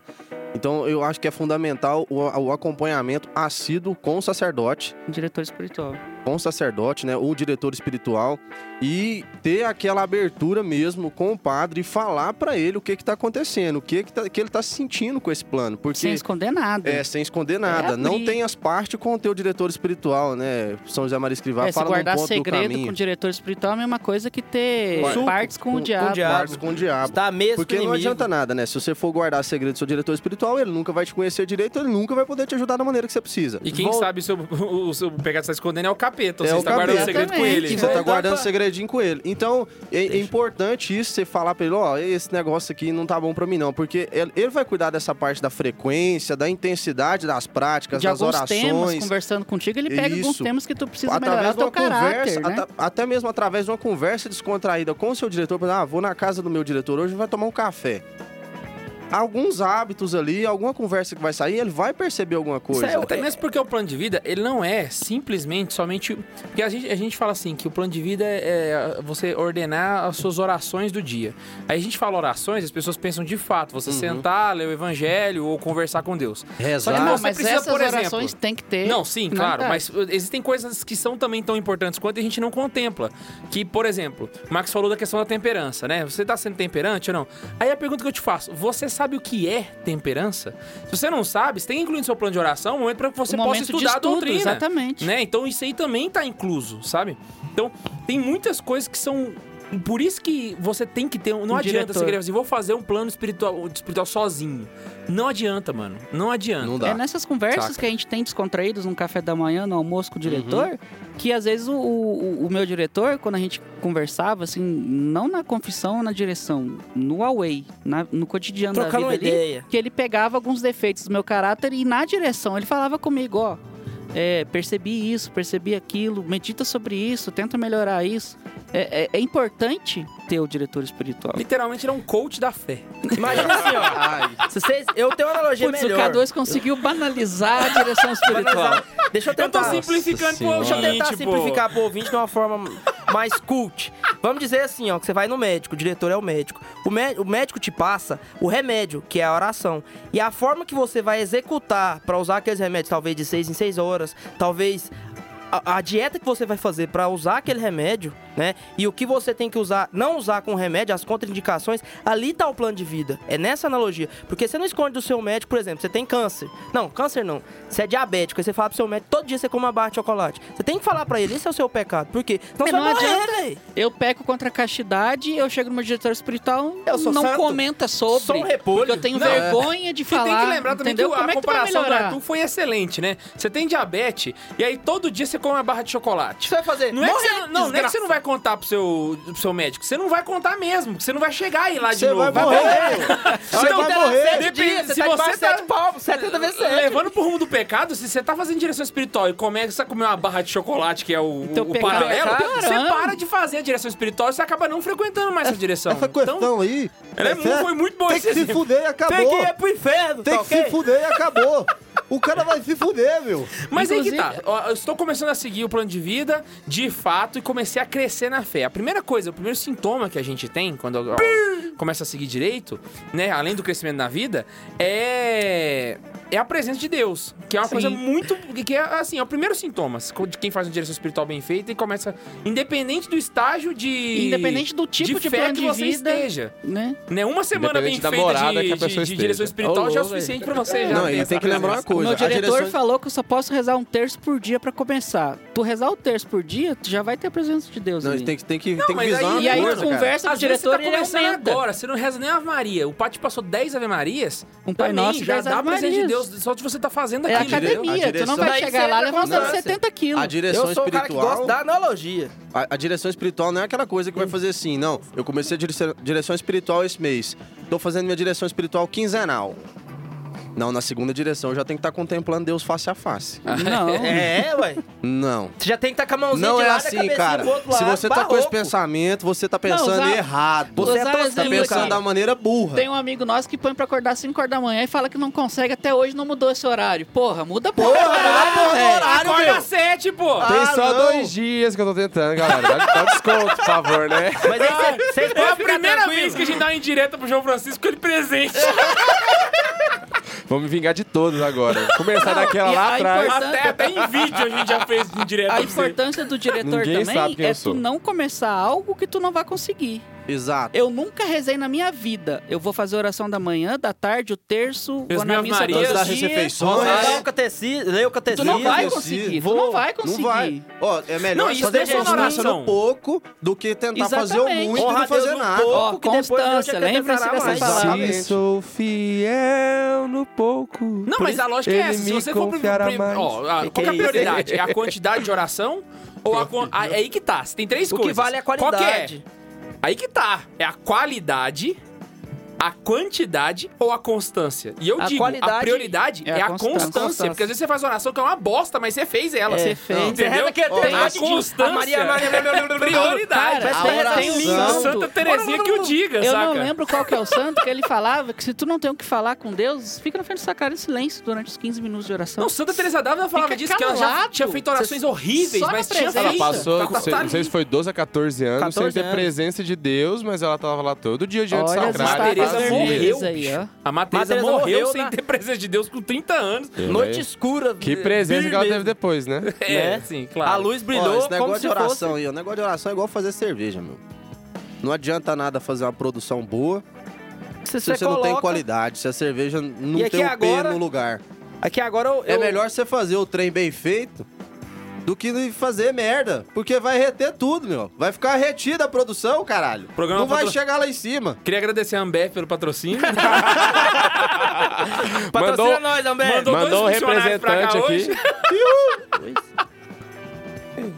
Então eu acho que é fundamental o, o acompanhamento assíduo com o sacerdote, Diretor espiritual. Com o sacerdote, né, o diretor espiritual e ter aquela abertura mesmo com o padre e falar pra ele o que que tá acontecendo, o que que, tá- que ele tá sentindo com esse plano, porque Sem esconder nada. é sem esconder nada, não abrir. tem as partes com o teu diretor espiritual, né? São José Maria Escrivá É, se fala num guardar segredo com o diretor espiritual é a mesma coisa que ter Suco partes com, com- o com diabo. o diabo. Partes com o diabo. Tá mesmo Porque não adianta nada, né? Se você for guardar segredo do seu diretor espiritual, ele nunca vai te conhecer direito, ele nunca vai poder te ajudar da maneira que você precisa. E quem Vol- sabe o seu, o seu pecado está escondendo é o capeta. Ou É você o está guardando capeta. segredo com ele. Você tá voltar guardando pra- segredinho com ele. Então, é, é importante isso, você falar pra ele, ó, esse negócio aqui não tá bom pra mim não. Porque ele ele vai cuidar dessa parte da frequência, da intensidade das práticas, de das alguns temas, orações. conversando contigo, ele pega alguns Isso. temas que tu precisa melhorar Através o uma teu caráter, conversa, né? até mesmo através de uma conversa descontraída com o seu diretor, ah, vou na casa do meu diretor hoje e vai tomar um café. Alguns hábitos ali, alguma conversa que vai sair, ele vai perceber alguma coisa. Isso é- Até mesmo porque o plano de vida, ele não é simplesmente somente. Porque a gente, a gente fala assim, que o plano de vida é é você ordenar as suas orações do dia. Aí a gente fala orações, as pessoas pensam de fato, você sentar, ler o evangelho ou conversar com Deus. Rezar. Só que Não, você mas precisa, essas por exemplo- orações tem que ter. Não, sim, claro, mas uh, existem coisas que são também tão importantes quanto e a gente não contempla. Que, por exemplo, o Max falou da questão da temperança, né? Você tá sendo temperante ou não? Aí a pergunta que eu te faço, você sabe o que é temperança? Se você não sabe, você tem que incluir no seu plano de oração um momento para que você Um possa estudar a estudo, doutrina. exatamente. Né? Então isso aí também tá incluso, sabe? Então tem muitas coisas que são. Por isso que você tem que ter. um- Não Um adianta diretor. você querer assim, vou fazer um plano espiritual, espiritual sozinho. Não adianta, mano. Não adianta. Não dá. É nessas conversas Saca. que a gente tem descontraídos no café da manhã, no almoço com o diretor, Uhum. que às vezes o, o, o meu diretor, quando a gente conversava, assim, não na confissão ou na direção, no away, na- no cotidiano Trocando da uma vida ali, ideia. que ele pegava alguns defeitos do meu caráter e na direção ele falava comigo, ó, é, percebi isso, percebi aquilo, medita sobre isso, tenta melhorar isso. É, é- é importante ter o diretor espiritual. Literalmente ele é um coach da fé. Imagina assim, ó. Ai, Se vocês, eu tenho uma analogia Putz, o melhor. K2 conseguiu banalizar a direção espiritual. Deixa eu Eu tô tentar. simplificando pro Senhora. Deixa eu tentar ouvinte, pô. simplificar pro ouvinte de uma forma mais cult. Vamos dizer assim, ó, que você vai no médico, o diretor é o médico. O, mé- o médico te passa o remédio, que é a oração. E a forma que você vai executar pra usar aqueles remédios, talvez de seis em seis horas, talvez a, a dieta que você vai fazer pra usar aquele remédio, né? E o que você tem que usar, não usar com remédio, as contraindicações, ali tá o plano de vida. É nessa analogia. Porque você não esconde do seu médico, por exemplo, você tem câncer. Não, câncer não. Você é diabético, aí você fala pro seu médico, todo dia você come uma barra de chocolate. Você tem que falar pra ele, esse é o seu pecado. Por quê? Senão Mas você vai não morrer, adianta. velho. Eu peco contra a castidade, eu chego no meu diretor espiritual, Eu sou não santo. comenta sobre. Sou um repolho. Porque eu tenho Não, é. vergonha de Você falar. tem que lembrar também entendeu? que Como a é que tu vai comparação do melhorar? Arthur foi excelente, né? Você tem diabetes e aí todo dia você come uma barra de chocolate. O que você vai fazer? Não é, que Morrer, você, não, não, não é que você não vai contar pro seu, pro seu médico. Você não vai contar mesmo, porque você não vai chegar aí lá de Você novo. vai morrer. Você Então, vai morrer. Depende- você se tá você tá- sete palmos, 70 vezes sete. Levando pro rumo do pecado, se você tá fazendo direção espiritual e começa a comer uma barra de chocolate, que é o, Teu o paralelo, é você para de fazer a direção espiritual e você acaba não frequentando mais essa direção. Essa questão Então, aí. ela é mu- foi muito boa Tem que se exemplo. fuder e acabou. Tem que ir pro inferno, Tem tá que ok? se fuder e acabou. O cara vai se fuder, meu. Mas aí que tá. Inclusive- Ó, Eu estou começando a seguir o plano de vida, de fato, e comecei a crescer na fé. A primeira coisa, o primeiro sintoma que a gente tem quando começa a seguir direito, né, além do crescimento na vida, é é a presença de Deus, que é uma Sim. coisa muito que é assim, é o primeiro sintoma de quem faz uma direção espiritual bem feita e começa independente do estágio de Independente do tipo de fé plano que de você vida. esteja. Né? Né? Uma semana bem feita de, que a de- pessoa de direção espiritual Ô, já é o suficiente pra você já Não, e tem que lembrar uma coisa. meu a diretor direção... falou que eu só posso rezar um terço por dia pra começar. Tu rezar o terço por dia, tu já vai ter a presença de Deus Não, a ali. tem que, tem que, Não, tem que visar aí- uma E aí tu cara. conversa com o vezes diretor e tá ele começando agora, você não reza nem Ave Maria. O Pati passou 10 Ave Marias. Um Pai Nosso, já 10 dá a presença de Marias. Deus só de você tá fazendo É aquilo. dire- academia, a tu não direção- vai chegar lá levantando com- 70 quilos. A direção Eu sou o cara que espiritual... gosta da analogia. A, a direção espiritual não é aquela coisa que vai fazer assim, não. Eu comecei a direção, direção espiritual esse mês. Tô fazendo minha direção espiritual quinzenal. Não, na segunda direção eu já tenho que estar contemplando Deus face a face. Não. É, ué. Não. Você já tem que estar com a mãozinha Não de é lado a assim, cara. Se você tá com esse pensamento, você tá pensando usar- errado. Você é Tá exemplo pensando aqui. da maneira burra. Tem um amigo nosso que põe pra acordar 5 horas da manhã e fala que não consegue até hoje, não mudou esse horário. Porra, muda porra. Porra, pro velho. horário, Acorda meu. às 7, pô. Ah, Tem só não. dois dias que eu tô tentando, galera. Dá, dá desconto, por favor, né? Mas aí cê- vocês É a primeira vez que a gente dá uma indireta pro João Francisco com ele presente. Vamos me vingar de todos agora. Começar daquela lá a atrás. importância- até, até em vídeo a gente já fez indireta A pra você. importância do diretor Ninguém também é tu não começar algo que tu não vai conseguir. Exato. Eu nunca rezei na minha vida. Eu vou fazer oração da manhã, da tarde, o terço, As vou na missa Marias, todos das os dias. refeições. Vai o catecismo, lê o catecismo. Tu não vai conseguir, vou. tu não vai conseguir. Não vai. Ó, é melhor Não, isso fazer oração. fazendo pouco do que tentar fazer o Exatamente. muito e não fazer no nada. pouco, Ó, que constância, acrescentará dessa mais. palavra. Exatamente. Se sou fiel no pouco. Não, mas a lógica é essa. Se você for... pro- mais. Ó, qual que é a prioridade? É a quantidade de oração? Ou a... a- É aí que tá. Você tem três O coisas. que vale é a Qual que é? Aí que tá. É a qualidade, a quantidade ou a constância? E eu A digo, a prioridade é, é a a constância, constância. Porque às vezes você faz oração que é uma bosta, mas você fez ela. Você É. fez. Você Entendeu? reza que Ó, tem a constância. A Maria, Maria, Prioridade. Cara, Parece a que vai rezar em oração- língua. santo. Santa Terezinha que o diga, Eu saca? não lembro qual que é o santo que ele falava que se tu não tem o que falar com Deus, fica na frente do sacrário em silêncio durante os 15 minutos de oração. Não, Santa Teresa d'Ávila falava disso, que ela já tinha feito orações horríveis, mas tinha presença. Ela passou, Tá- não sei se foi 12 a 14 anos, 14 sem ter presença de Deus, mas ela tava lá todo dia diante do Olha as sacrário. Teresa morreu, aí, ó. A Matheus Matheus morreu, morreu sem na- ter presença de Deus com 30 anos. Noite escura. Que presença que ela teve depois, né? É, Né? sim, claro. A luz Ó, brilhou esse como negócio se de oração fosse... aí, o negócio de oração é igual fazer cerveja, meu. Não adianta nada fazer uma produção boa Se se você você não tem qualidade, se a cerveja não E tem o P agora- no lugar. Aqui agora eu... É eu- melhor você fazer o trem bem feito do que fazer merda. Porque vai reter tudo, meu. Vai ficar retida a produção, caralho. Programa não vai patro- chegar lá em cima. Queria agradecer a Ambev pelo patrocínio. Patrocina Mandou- nós, Amber. Mandou Mandou um dois funcionários pra cá representante hoje. aqui.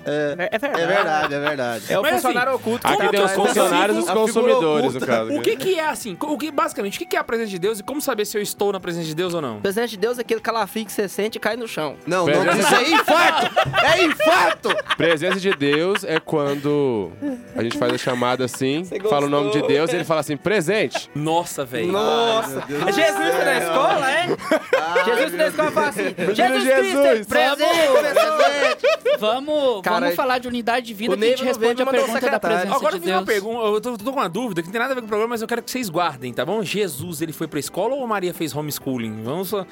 É, é verdade. É verdade, é verdade. É o Mas, funcionário assim, oculto. Aqui que tem os funcionários e os consumidores, no caso. O que que é assim? O que, basicamente, o que que é a presença de Deus e como saber se eu estou na presença de Deus ou não? O presente de Deus é aquele calafrio que você sente e cai no chão. Não, não, Presença- isso é infarto! É infarto! Presença de Deus é quando a gente faz a chamada assim, fala o nome de Deus e ele fala assim, presente. Nossa, velho. Nossa. É Jesus na escola, é? Jesus na escola fala assim, Jesus, Jesus. Cristo, presente, presente. Vamos, Cara, vamos falar de unidade de vida o que a gente responde a o pergunta da presença Agora eu de fiz uma pergunta, eu tô, tô com uma dúvida que não tem nada a ver com o programa, mas eu quero que vocês guardem, tá bom? Jesus, ele foi pra escola ou Maria fez homeschooling? Vamos só... uh,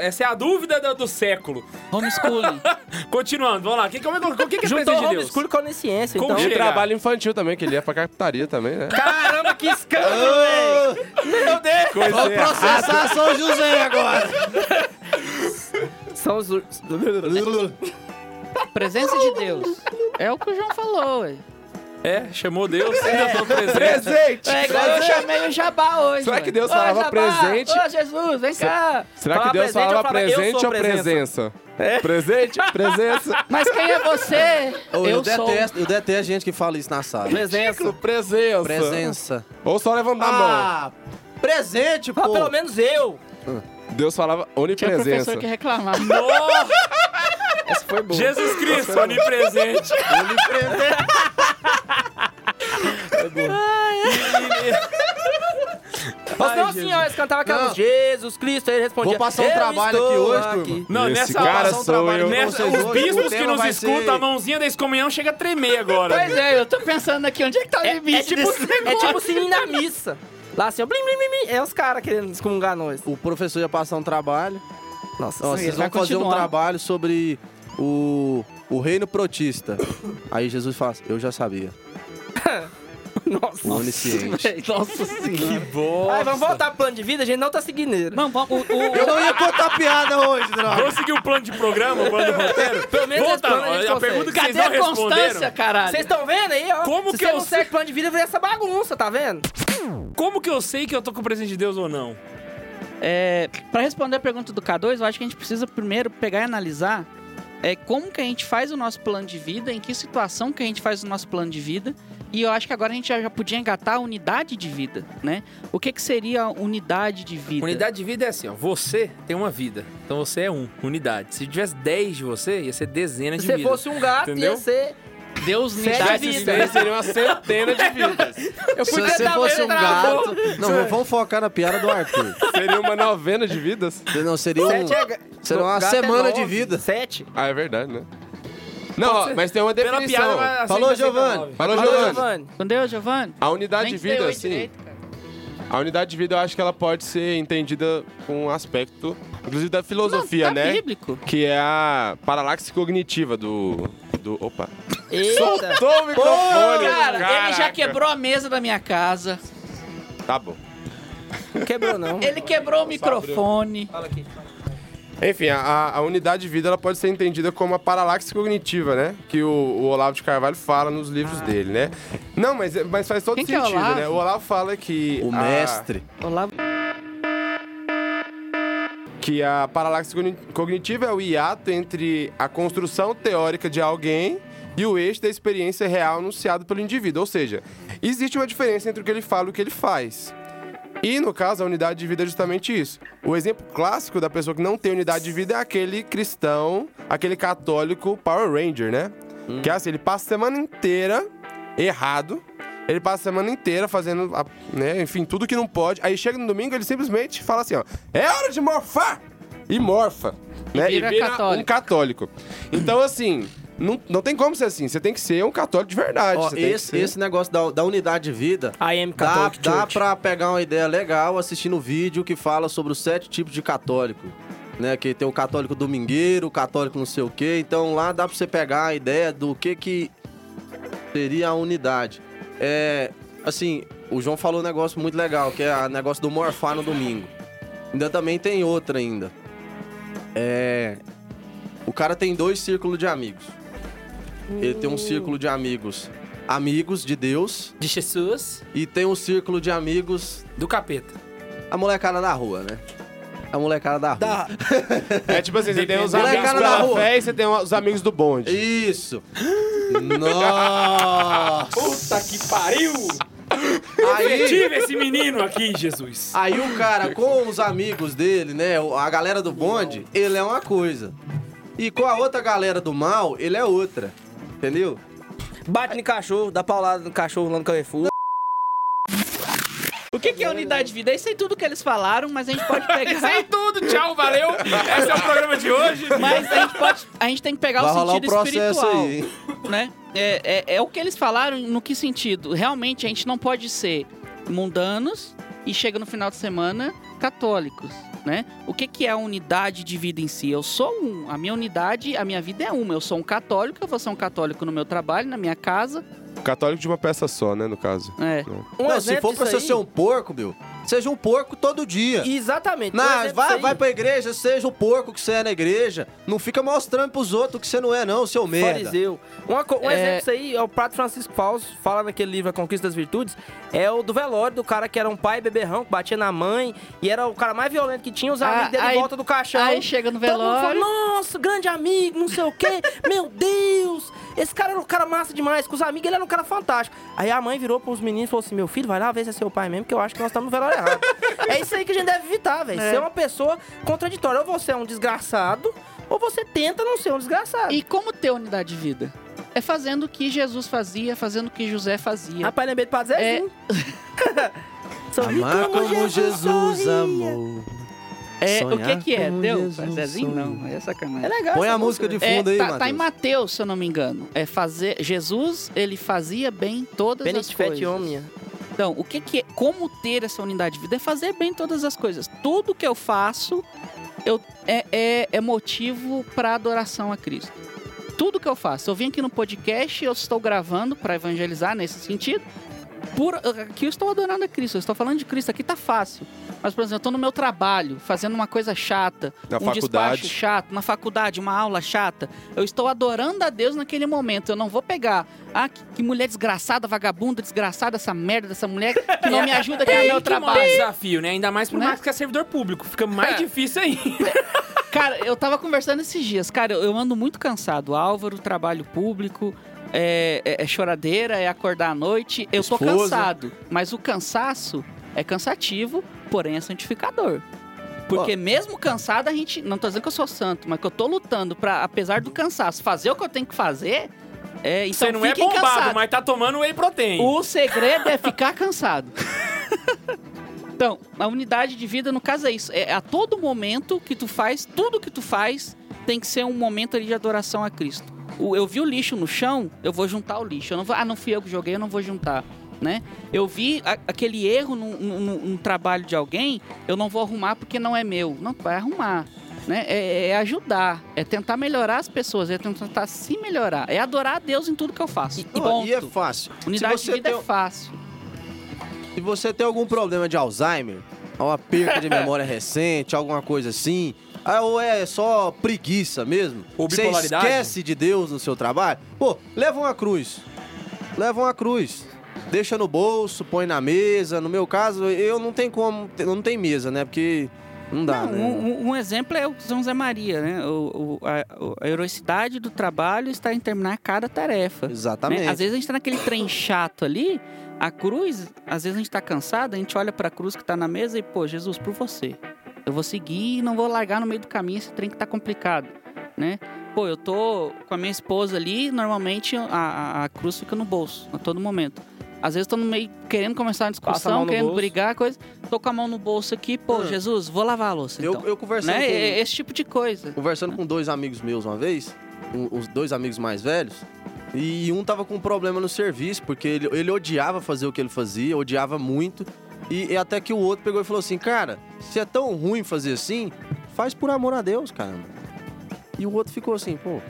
Essa é a dúvida do, do século. Homeschooling. Continuando, vamos lá. O que, como é que- o que, que é Juntou presença de Deus? homeschooling com onisciência, Como então. E chega? trabalho infantil também, que ele ia pra carpintaria também, né? Caramba, que escândalo, velho. Meu Deus. Coisa Vamos errada. processar São José agora! São os... presença de Deus. É o que o João falou, ué. É, chamou Deus, ainda tô presente. Presente! É igual eu chamei o Jabá hoje. Será que Deus Ô, falava Jabá, presente? Ô, Jesus, vem cá. Será que Deus falava presente sou ou presença. presença? Presente, presença. Mas quem é você? Eu, eu sou. detesto, eu detesto gente que fala isso na sala. Presença. Presença. Presença. Ou só levantar a mão. Ah, presente, pô. Ah, pelo menos eu. Deus falava Tinha onipresença. professor que reclamava. Essa foi boa. Jesus Cristo, onipresente. Mas não assim, ó, eles cantavam aquela Não. Jesus Cristo, aí ele respondia. Vou passar um "Eu trabalho aqui hoje, turma. Não, Esse nessa cara passar um sou trabalho eu. nessa- os bispos que nos escutam, ser- a mãozinha da excomunhão chega a tremer agora. Pois é, eu tô pensando aqui, onde é que tá o É, limite é tipo, desse é tipo o sininho da missa. Lá assim, ó, blim, blim, blim, blim. É os caras querendo excomungar nós. O professor ia passar um trabalho. Nossa, Ó, vocês vão fazer um trabalho sobre o, o reino protista. Aí Jesus fala assim, eu já sabia. Nossa, O onisciente. Nossa senhora. Boa. Aí, vamos voltar pro plano de vida, a gente não tá seguindo ele. Não, vamos, o, o- Eu não ia contar piada hoje, droga. Vamos seguir o plano de programa, o plano de roteiro? Pelo menos Volta, plano a a pergunta que vocês Cadê não a constância, responderam. caralho? Vocês estão vendo aí, ó? Como Se que você eu não sei- segue plano de vida, vira essa bagunça, tá vendo? Como que eu sei que eu tô com o presente de Deus ou não? É, para responder a pergunta do K2, eu acho que a gente precisa primeiro pegar e analisar é, como que a gente faz o nosso plano de vida, em que situação que a gente faz o nosso plano de vida. E eu acho que agora a gente já, podia engatar a unidade de vida, né? O que, que seria a unidade de vida? Unidade de vida é assim, ó. Você tem uma vida. Então você é um, unidade. Se tivesse 10 de você, ia ser dezena Se de você vida. fosse um gato, Entendeu? ia ser... Deus vidas. de Isso aí seria uma centena de vidas. Eu Se você fosse um gato... Não, vamos focar na piada do Arthur. Seria uma novena de vidas. Não, seria, um, Sete é seria uma é semana de nove. vida. Sete? Ah, é verdade, né? Não, ó, mas tem uma Pela definição. piada, assim, Falou, Giovanni. nove. Falou, Giovanni. Com Deus, Giovanni? A unidade de vida, assim, a unidade de vida eu acho que ela pode ser entendida com um aspecto, inclusive da filosofia, Não, tá né? bíblico. Que é a paralaxe cognitiva do... do opa. Eita. Soltou o microfone. Cara, ele já caraca. quebrou a mesa da minha casa. Tá bom. Não quebrou, não. Ele quebrou o microfone. Fala aqui. Enfim, a, a unidade de vida ela pode ser entendida como a paralaxe cognitiva, né? Que o, o Olavo de Carvalho fala nos livros dele, né? Não, mas, mas faz todo Quem que é sentido, Olavo? né? O Olavo fala que. O a- mestre. Olá. que a paralaxe cogni- cognitiva é o hiato entre a construção teórica de alguém e o eixo da experiência real anunciado pelo indivíduo. Ou seja, existe uma diferença entre o que ele fala e o que ele faz. E, no caso, a unidade de vida é justamente isso. O exemplo clássico da pessoa que não tem unidade de vida é aquele cristão, aquele católico Power Ranger, né? Que é assim, ele passa a semana inteira errado, ele passa a semana inteira fazendo, a- né, enfim, tudo que não pode. Aí chega no domingo, ele simplesmente fala assim, ó, é hora de morfar! E morfa, né? vira católico. um católico. Então, assim, não, não tem como ser assim. Você tem que ser um católico de verdade. Ó, esse, ser- esse negócio da, da unidade de vida... I am Dá, dá pra pegar uma ideia legal assistindo o vídeo que fala sobre os sete tipos de católico. Né, que tem o católico domingueiro, o católico não sei o quê. Então lá dá pra você pegar a ideia do que que seria a unidade. É, assim, o João falou um negócio muito legal, que é o negócio do morfar no domingo. Ainda também tem outra ainda. É. O cara tem dois círculos de amigos. Ele tem um círculo de amigos amigos de Deus De Jesus, e tem um círculo de amigos do capeta. a molecada da rua, né? A molecada da rua. Da... É tipo assim, você tem os Molecada amigos na pela rua. fé e você tem os amigos do bonde. Isso! Nossa! Puta que pariu! Aí, Tive esse menino aqui, Jesus. aí o cara com os amigos dele, né? A galera do bonde, ele é uma coisa. E com a outra galera do mal, ele é outra. Entendeu? Bate no cachorro, dá paulada no cachorro lá no Carrefour. O que, que é unidade de vida? É isso aí tudo que eles falaram, mas a gente pode pegar. Sei tudo, tchau, valeu. Esse é o programa de hoje. Mas a gente, pode, a gente tem que pegar Vai o rolar o sentido processo espiritual. aí, né? É, é, é o que eles falaram no que sentido? Realmente a gente não pode ser mundanos e chega no final de semana católicos, né? O que, que é a unidade de vida em si? Eu sou um, a minha unidade, a minha vida é uma. Eu sou um católico, eu vou ser um católico no meu trabalho, na minha casa. Católico de uma peça só, né, no caso. É. Um Não, se for pra você aí- ser um porco, meu, seja um porco todo dia. Exatamente. Não, exemplo vai, vai pra igreja, seja o porco que você é na igreja. Não fica mostrando pros outros que você não é, não, seu merda. Fariseu. Uma um É. exemplo disso aí é o Prato Francisco Fausto, fala naquele livro A Conquista das Virtudes, é o do velório do cara que era um pai beberrão, que batia na mãe, e era o cara mais violento que tinha, os Ah, amigos dele aí- em volta do caixão. Aí chega no Todo mundo fala, velório. nossa, grande amigo, não sei o quê, meu Deus, esse cara era um cara massa demais, com os amigos ele era um cara fantástico. Aí a mãe virou pros meninos e falou assim, meu filho, vai lá ver se é seu pai mesmo, que eu acho que nós estamos no velório errado. é isso aí que a gente deve evitar, velho, É. ser uma pessoa contraditória, ou você é um desgraçado, ou você tenta não ser um desgraçado. E como ter unidade de vida? É fazendo o que Jesus fazia, fazendo o que José fazia. Rapaz, lembrei do Padre Zezinho. Sorri Amar como Jesus sorria. amou. É, o que que é? como Deu? Jesus Zezinho não, é sacanagem. É legal. Põe essa a música de É, fundo aí, tá, Matheus. tá em Mateus, se eu não me engano. É fazer. Jesus, ele fazia bem todas as Benefit coisas. Omnia. Então, o que que é. Como ter essa unidade de vida? É fazer bem todas as coisas. Tudo que eu faço eu, é, é, é motivo para adoração a Cristo. Tudo que eu faço. Eu vim aqui no podcast, eu estou gravando para evangelizar nesse sentido. Por, aqui eu estou adorando a Cristo, eu estou falando de Cristo, aqui tá fácil. Mas, por exemplo, eu estou no meu trabalho, fazendo uma coisa chata, Na um faculdade. despacho chato, na faculdade, uma aula chata. Eu estou adorando a Deus naquele momento. Eu não vou pegar, ah, que, que mulher desgraçada, vagabunda, desgraçada, essa merda dessa mulher que não me ajuda aqui no meu que maior trabalho. desafio, né? Ainda mais pro Né? Marcos que é servidor público. Fica mais difícil ainda. Cara, eu tava conversando esses dias. Cara, eu, eu ando muito cansado. Álvaro, trabalho público, é, é- é choradeira, é acordar à noite. Eu tô Esposa. cansado. Mas o cansaço é cansativo, porém é santificador. Porque mesmo cansado, a gente. Não tô dizendo que eu sou santo, mas que eu tô lutando pra, apesar do cansaço, fazer o que eu tenho que fazer. É, então Você não é bombado, cansados. mas tá tomando whey protein. O segredo é ficar cansado. então, a unidade de vida, no caso, é isso. É a todo momento que tu faz, tudo que tu faz tem que ser um momento ali de adoração a Cristo. Eu vi o lixo no chão, eu vou juntar o lixo. Eu não vou, ah, não fui eu que joguei, eu não vou juntar. Né? Eu vi a- aquele erro num, num- num trabalho de alguém, eu não vou arrumar porque não é meu. Não, vai arrumar. Né? É, é ajudar, é tentar melhorar as pessoas, é tentar se melhorar, é adorar a Deus em tudo que eu faço. E, ponto. e é fácil. Unidade de vida tem, é fácil. se você tem algum problema de Alzheimer, uma perca de memória recente, alguma coisa assim, ah, ou é só preguiça mesmo, Ou você esquece de Deus no seu trabalho, pô, leva uma cruz. Leva uma cruz. Deixa no bolso, põe na mesa. No meu caso, eu não tenho como, não tem mesa, né? Porque não dá, Não, né? um, um- exemplo é o São José Maria, né? O, o- a, a heroicidade do trabalho está em terminar cada tarefa. Exatamente. né? Às vezes a gente tá naquele trem chato ali, a cruz, às vezes a gente tá cansado, a gente olha pra cruz que tá na mesa e, pô, Jesus, por você. Eu vou seguir e não vou largar no meio do caminho esse trem que tá complicado, né? Pô, eu tô com a minha esposa ali, normalmente a, a- a cruz fica no bolso, a todo momento. Às vezes tô no meio querendo começar uma discussão, querendo bolso. brigar, coisa. Tô com a mão no bolso aqui, pô, Hum. Jesus, vou lavar a louça. eu, então. eu conversando né? com... É Esse tipo de coisa. conversando com dois amigos meus uma vez, um- os dois amigos mais velhos, e um tava com um problema no serviço, porque ele, ele odiava fazer o que ele fazia, odiava muito, e, e até que o outro pegou e falou assim, cara, se é tão ruim fazer assim, faz por amor a Deus, caramba. E o outro ficou assim, pô,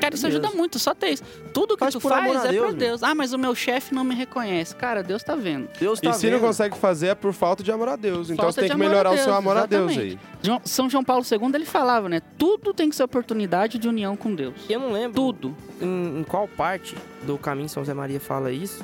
Cara, isso ajuda Deus. muito, só ter isso. Tudo que Faz tu faz é Deus, por Deus. Ah, mas o meu chefe não me reconhece. Cara, Deus tá vendo. Deus tá E se vendo. não consegue fazer é por falta de amor a Deus. Então Falta você tem que melhorar o seu amor a Deus exatamente. aí. João- São João Paulo II, ele falava, né? Tudo tem que ser oportunidade de união com Deus. Eu não lembro Tudo. em, em qual parte do Caminho São José Maria fala isso,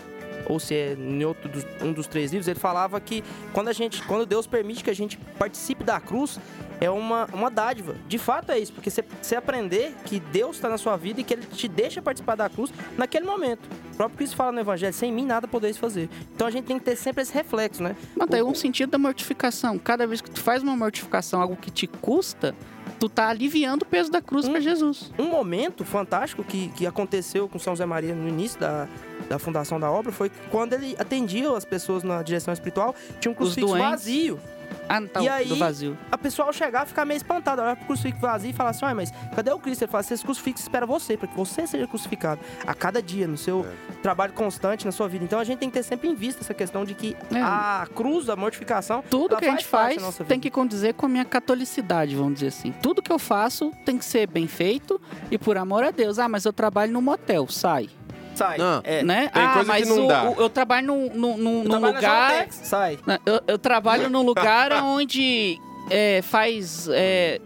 ou se é em outro dos, um dos três livros, ele falava que quando a gente, quando Deus permite que a gente participe da cruz, é uma, uma dádiva. De fato é isso, porque você, aprender que Deus está na sua vida e que Ele te deixa participar da cruz naquele momento. O próprio Cristo fala no Evangelho, sem mim nada podeis fazer. Então a gente tem que ter sempre esse reflexo, né? Mas tem um sentido da mortificação. Cada vez que tu faz uma mortificação, algo que te custa, tu tá aliviando o peso da cruz Hum. pra Jesus. Um momento fantástico que, que aconteceu com São José Maria no início da, da fundação da obra foi quando ele atendia as pessoas na direção espiritual, tinha um crucifixo vazio. Ah, tá, E aí- do vazio. A pessoa ao chegar ficar meio espantada, olhar pro crucifixo vazio e falar assim: mas cadê o Cristo? Ele fala assim: esse crucifixo espera você, para que você seja crucificado a cada dia, no seu trabalho constante na sua vida. Então a gente tem que ter sempre em vista essa questão de que É. a cruz, a mortificação, Tudo ela que a gente faz tem que condizer com a minha catolicidade, vamos dizer assim. Tudo que eu faço tem que ser bem feito e por amor a Deus. Ah, mas eu trabalho no motel, sai. Sai. Não. É. né? Tem ah, coisa que mas não o- dá. o- eu trabalho num, num, num- Eu num trabalho lugar. Jotex, sai. Né, Eu, eu trabalho num lugar onde é, faz é,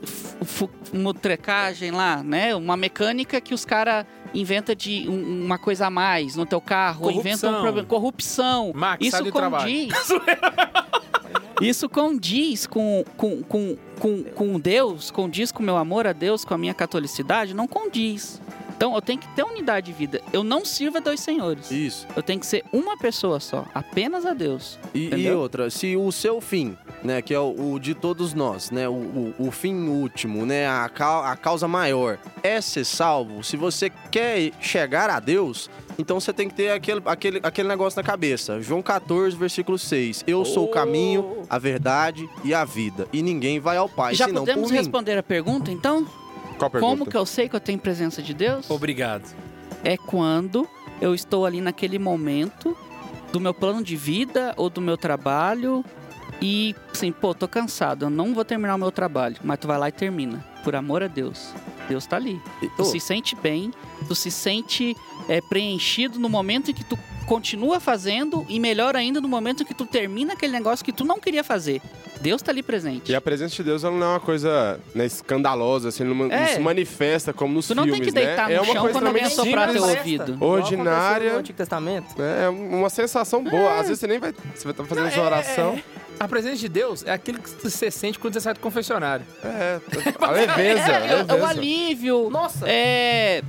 mutrecagem lá, né? Uma mecânica que os caras inventam de um- uma coisa a mais no teu carro, ou inventam um Corrupção. problema. Corrupção. Max, Isso sai do trabalho. condiz. Isso condiz com, com, com, com, com Deus, condiz com o meu amor a Deus, com a minha catolicidade? Não condiz. Então eu tenho que ter unidade de vida. Eu não sirvo a dois senhores. Isso. Eu tenho que ser uma pessoa só, apenas a Deus. E, e outra, se o seu fim, né, que é o, o de todos nós, né, o, o, o fim último, né, a, a causa maior é ser salvo, se você quer chegar a Deus, então você tem que ter aquele, aquele, aquele negócio na cabeça. João 14, versículo 6. Eu sou o caminho, a verdade e a vida. E ninguém vai ao Pai, Já senão podemos responder a pergunta, então? Qual pergunta? Como que eu sei que eu tenho presença de Deus? Obrigado. É quando eu estou ali naquele momento do meu plano de vida ou do meu trabalho e, assim, pô, tô cansado, eu não vou terminar o meu trabalho, mas tu vai lá e termina. Por amor a Deus. Deus tá ali. Tu Ô, se sente bem, tu se sente é, preenchido no momento em que tu continua fazendo e melhor ainda no momento em que tu termina aquele negócio que tu não queria fazer. Deus tá ali presente. E a presença de Deus ela não é uma coisa né, escandalosa, assim, não, não É. se manifesta como nos Tu não tem filmes, que deitar né? no é uma chão coisa quando alguém extremamente soprar teu ouvido. Ordinária. No Antigo Testamento. É uma sensação boa. Às vezes você nem vai. Você vai estar fazendo Não, sua é- oração. A presença de Deus é aquilo que você sente quando você sai do confessionário. É, a leveza, É, a é, é o leveza. alívio. Nossa, É.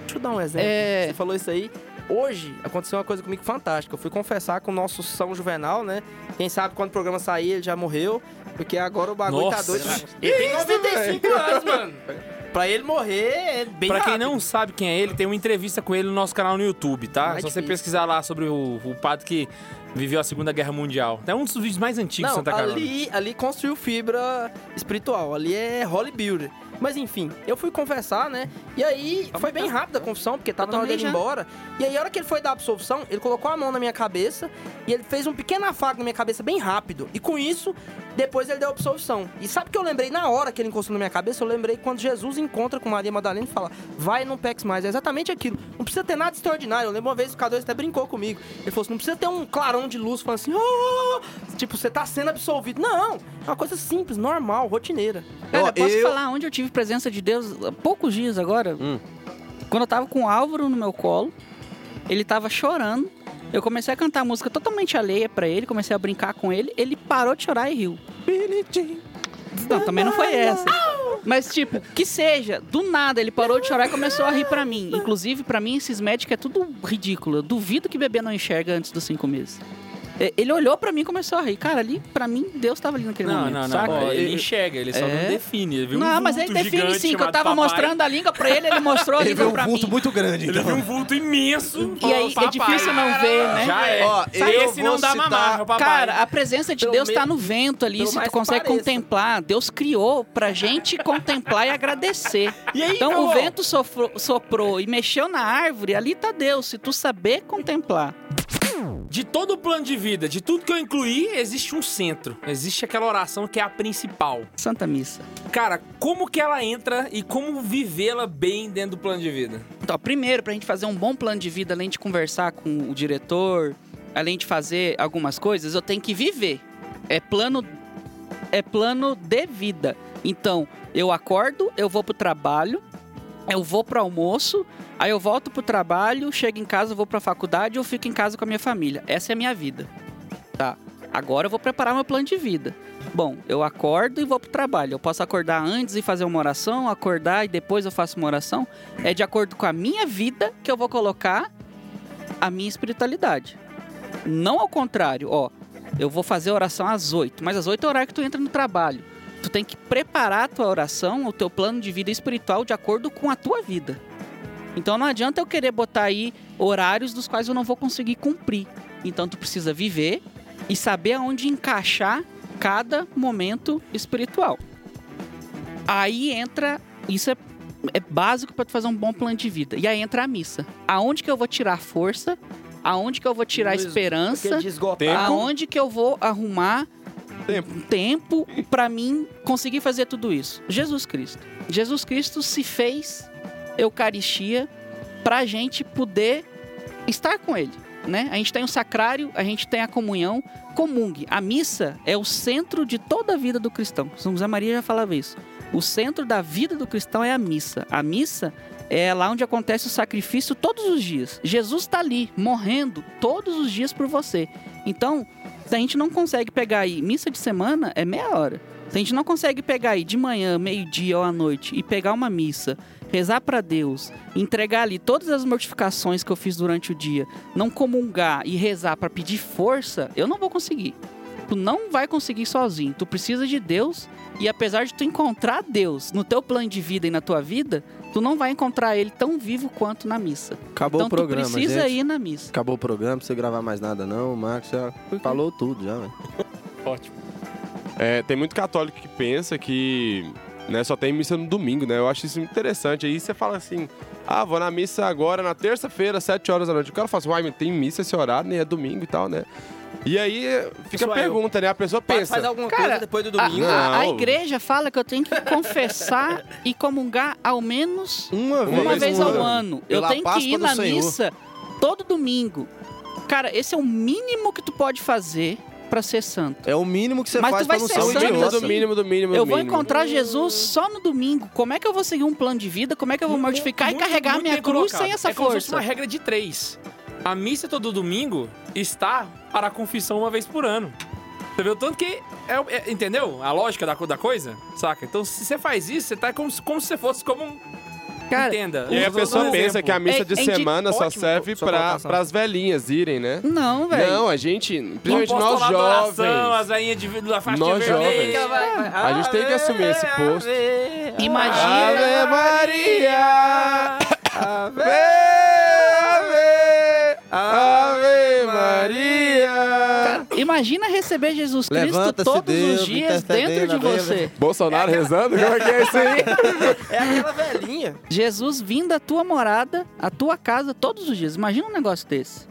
deixa eu dar um exemplo. É. Você falou isso aí. Hoje aconteceu uma coisa comigo fantástica. Eu fui confessar com o nosso São Juvenal, né? Quem sabe quando o programa sair ele já morreu. Porque agora o bagulho tá Nossa. doido. Ele tem 95 anos, mano. Pra ele morrer é bem Pra quem rápido. não sabe quem é ele, tem uma entrevista com ele no nosso canal no YouTube, tá? Não é Só você difícil. pesquisar lá sobre o, o padre que viveu a Segunda Guerra Mundial. É um dos vídeos mais antigos de Não, Santa Carona. ali, ali construiu fibra espiritual. Ali é Holy Builder. Mas enfim, eu fui confessar, né? E aí foi bem rápida a confissão, porque tava na hora dele ir embora. E aí, a hora que ele foi dar a absolvição, ele colocou a mão na minha cabeça e ele fez um pequeno afago na minha cabeça bem rápido. E com isso, depois ele deu a absolvição. E sabe o que eu lembrei na hora que ele encostou na minha cabeça? Eu lembrei quando Jesus encontra com Maria Madalena e fala: Vai, não peques mais. É exatamente aquilo. Não precisa ter nada extraordinário. Eu lembro uma vez que o K2 até brincou comigo. Ele falou assim: Não precisa ter um clarão de luz falando assim: "Ah!" Tipo, você tá sendo absolvido. Não. É uma coisa simples, normal, rotineira. Cara, posso eu- falar onde eu tive presença de Deus há poucos dias agora? Hum. Quando eu tava com o Álvaro no meu colo, ele tava chorando. Eu comecei a cantar música totalmente alheia pra ele, comecei a brincar com ele, ele parou de chorar e riu. Não, também não foi essa. Mas, tipo, que seja, do nada ele parou de chorar e começou a rir pra mim. Inclusive, pra mim, esses médicos é tudo ridículo. Eu duvido que bebê não enxerga antes dos cinco meses. É, Ele olhou pra mim e começou a rir. Cara, ali, pra mim, Deus tava ali naquele Não, momento, não, não. saca? Ó, ele enxerga, ele só É. não define. Ele viu um não, mas vulto ele define gigante sim, que eu tava papai. mostrando a língua pra ele, ele mostrou a Ele língua vê um pra vulto mim. muito grande, Ele então. viu um vulto imenso. E aí, é papai. difícil não ver, né? Já é. Ó, eu Esse não dá mamar, é papai. Cara, a presença de Pelo Deus tá no vento ali, pelo se tu consegue contemplar. Deus criou pra gente contemplar e agradecer. E aí, Então o vento sofrou- soprou e mexeu na árvore, ali tá Deus, se tu saber contemplar. De todo o plano de vida, de tudo que eu incluí, existe um centro. Existe aquela oração que é a principal. Santa Missa. Cara, como que ela entra e como vivê-la bem dentro do plano de vida? Então, primeiro, pra gente fazer um bom plano de vida, além de conversar com o diretor, além de fazer algumas coisas, eu tenho que viver. É plano é plano de vida. Então, eu acordo, eu vou pro trabalho, eu vou pro almoço, aí eu volto pro trabalho, chego em casa, vou pra faculdade, eu fico em casa com a minha família. Essa é a minha vida. Tá. Agora eu vou preparar meu plano de vida. Bom, eu acordo e vou pro trabalho. Eu posso acordar antes e fazer uma oração, acordar e depois eu faço uma oração. É de acordo com a minha vida que eu vou colocar a minha espiritualidade. Não ao contrário, ó. Eu vou fazer oração às 8, mas às 8 é o horário que tu entra no trabalho. Tu tem que preparar a tua oração, o teu plano de vida espiritual de acordo com a tua vida. Então não adianta eu querer botar aí horários dos quais eu não vou conseguir cumprir. Então tu precisa viver e saber aonde encaixar cada momento espiritual. Aí entra, isso é, é básico para tu fazer um bom plano de vida. E aí entra a missa. Aonde que eu vou tirar força? Aonde que eu vou tirar Luiz, esperança? Tempo. Aonde que eu vou arrumar Tempo. tempo para mim conseguir fazer tudo isso? Jesus Cristo. Jesus Cristo se fez Eucaristia pra gente poder estar com ele, né? A gente tem o sacrário, a gente tem a comunhão, comungue. A missa é o centro de toda a vida do cristão. São José Maria já falava isso. O centro da vida do cristão é a missa. A missa é lá onde acontece o sacrifício todos os dias. Jesus está ali, morrendo todos os dias por você. Então, se a gente não consegue pegar aí, missa de semana é meia hora. Se a gente não consegue pegar aí de manhã, meio-dia ou à noite e pegar uma missa, rezar para Deus, entregar ali todas as mortificações que eu fiz durante o dia, não comungar e rezar para pedir força, eu não vou conseguir. Tu não vai conseguir sozinho. Tu precisa de Deus e apesar de tu encontrar Deus no teu plano de vida e na tua vida, tu não vai encontrar ele tão vivo quanto na missa. Acabou então o programa, tu precisa gente. ir na missa. Acabou o programa, não precisa gravar mais nada não. O Marcos já falou tudo já, velho. Ótimo. É, tem muito católico que pensa que né, só tem missa no domingo, né? Eu acho isso muito interessante. Aí você fala assim, ah, vou na missa agora, na terça-feira, às 7 horas da noite. O cara fala assim, uai, mas tem missa esse horário, nem é domingo e tal, né? E aí fica Sou a pergunta, né? A pessoa pensa. Faz alguma Cara, coisa depois do A, domingo. a- a Não. igreja fala que eu tenho que confessar e comungar ao menos Uma, uma vez no ao ano. Eu tenho que Páscoa ir do na Senhor. missa todo domingo. Cara, esse é o mínimo que tu pode fazer pra ser santo. É o mínimo que você Mas tu faz vai pra não ser ser É o santo mínimo idiota. do mínimo do mínimo Eu vou mínimo. encontrar Jesus só no domingo. Como é que eu vou seguir um plano de vida? Como é que eu vou mortificar Muito- e carregar muito minha cruz colocado. sem essa é como se fosse força? uma regra de três. A missa todo domingo está para a confissão uma vez por ano. Você vê o tanto que. É, é- entendeu? A lógica da, da coisa? Saca? Então, se você faz isso, você tá como, se- como se você fosse como um. Cara, Entenda. E aí a pessoa pensa exemplo. que a missa É- de é semana só Ótimo, serve colocação. pras velhinhas irem, né? Não, velho. Não, a gente, principalmente nós falar adoração, jovens, as veinhas de, da faixa Nós jovens. a gente tem que assumir esse posto. Imagina. Ave Maria! Ave, Ave, Ave Maria! Imagina receber Jesus Cristo Levanta-se, todos Deus, os dias dentro de você. Bolsonaro rezando? Como é que é isso aí? É aquela velhinha. Jesus vindo à tua morada, à tua casa todos os dias. Imagina um negócio desse.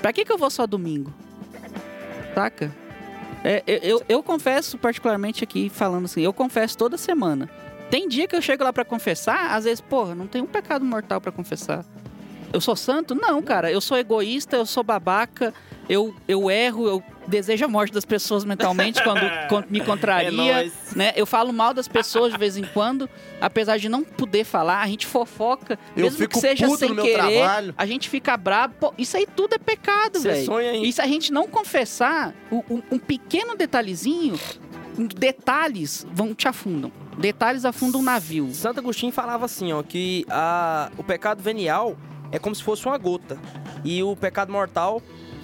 Pra que, que eu vou só domingo? Saca? É, eu, eu, eu confesso, particularmente aqui, falando assim, eu confesso toda semana. Tem dia que eu chego lá pra confessar, às vezes, porra, não tem um pecado mortal pra confessar. Eu sou santo? Não, cara. Eu sou egoísta, eu sou babaca, eu, eu erro, eu desejo a morte das pessoas mentalmente quando, quando me contraria. nóis. né? Eu falo mal das pessoas de vez em quando, apesar de não poder falar, a gente fofoca, Eu mesmo fico que seja sem no meu querer, trabalho. a gente fica brabo. Pô, isso aí tudo é pecado, velho. E se a gente não confessar, um, um- pequeno detalhezinho, detalhes vão te afundam. Detalhes afundam um navio. Santo Agostinho falava assim, ó, que a, o pecado venial é como se fosse uma gota. E o pecado mortal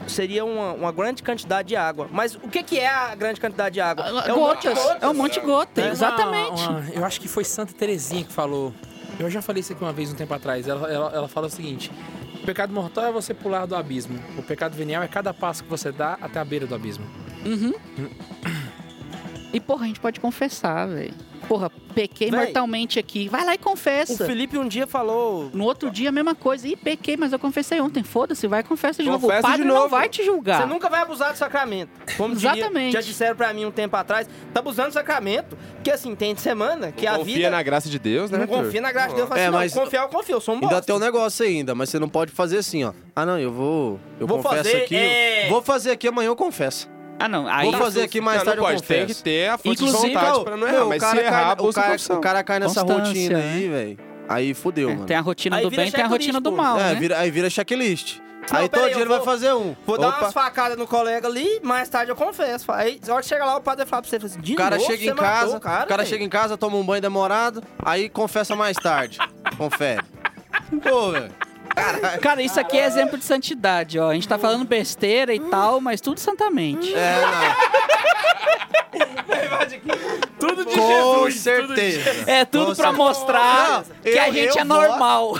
seria uma, uma grande quantidade de água. Mas o que, que é a grande quantidade de água? É um monte de Gotas. É um monte de gota, uma- exatamente. uma- eu acho que foi Santa Terezinha que falou. Eu já falei isso aqui uma vez, um tempo atrás. Ela, ela, ela fala o seguinte: o pecado mortal é você pular do abismo. O pecado venial é cada passo que você dá até a beira do abismo. Uhum. E, porra, a gente pode confessar, velho. Porra, pequei Véi. mortalmente aqui. Vai lá e O confessa. Felipe um dia falou. No outro dia, a mesma coisa. Ih, pequei, mas eu confessei ontem. Foda-se, vai e confessa de novo. O Confessa padre de não novo. vai te julgar. Você nunca vai abusar do sacramento. Como diria- Exatamente. já disseram pra mim um tempo atrás, tá abusando do sacramento. Porque assim, tem semana que a Confia vida. na graça de Deus, né, não Arthur? confia na graça de Deus. Fala É, assim, mas- não, confiar eu confio, eu sou um Ainda bosta. tem um negócio ainda, mas você não pode fazer assim, ó. Ah, não, eu vou. Eu Vou confesso fazer, aqui. é. Vou fazer aqui amanhã, eu confesso. Ah, não. Aí, Vou fazer aqui mais não, tarde, não eu pode, tem confesso. que ter a força Inclusive, de vontade Ô, pra não meu, errar, o mas cara se errar, cai, o, cara, o cara cai nessa Constância, rotina né? aí, velho. Aí fudeu, é, mano. tem a rotina Aí do bem, tem a rotina do mal, É, né? vira- aí vira checklist. Não, aí todo aí, dia ele vai fazer um. Vou dar Opa. umas facadas no colega ali, mais tarde eu confesso. Aí, na hora que chega lá, o padre vai falar pra você, fala assim, de O cara novo, chega você em matou casa, o cara, o cara velho? chega em casa, toma um banho demorado, aí confessa mais tarde. Confere. Pô, velho. Cara, isso aqui é exemplo de santidade, ó. A gente tá falando besteira e tal, mas tudo santamente. É, Tudo de. Com Jesus. tudo de certeza. É tudo Com pra certeza. mostrar Não, que a eu- gente eu é normal.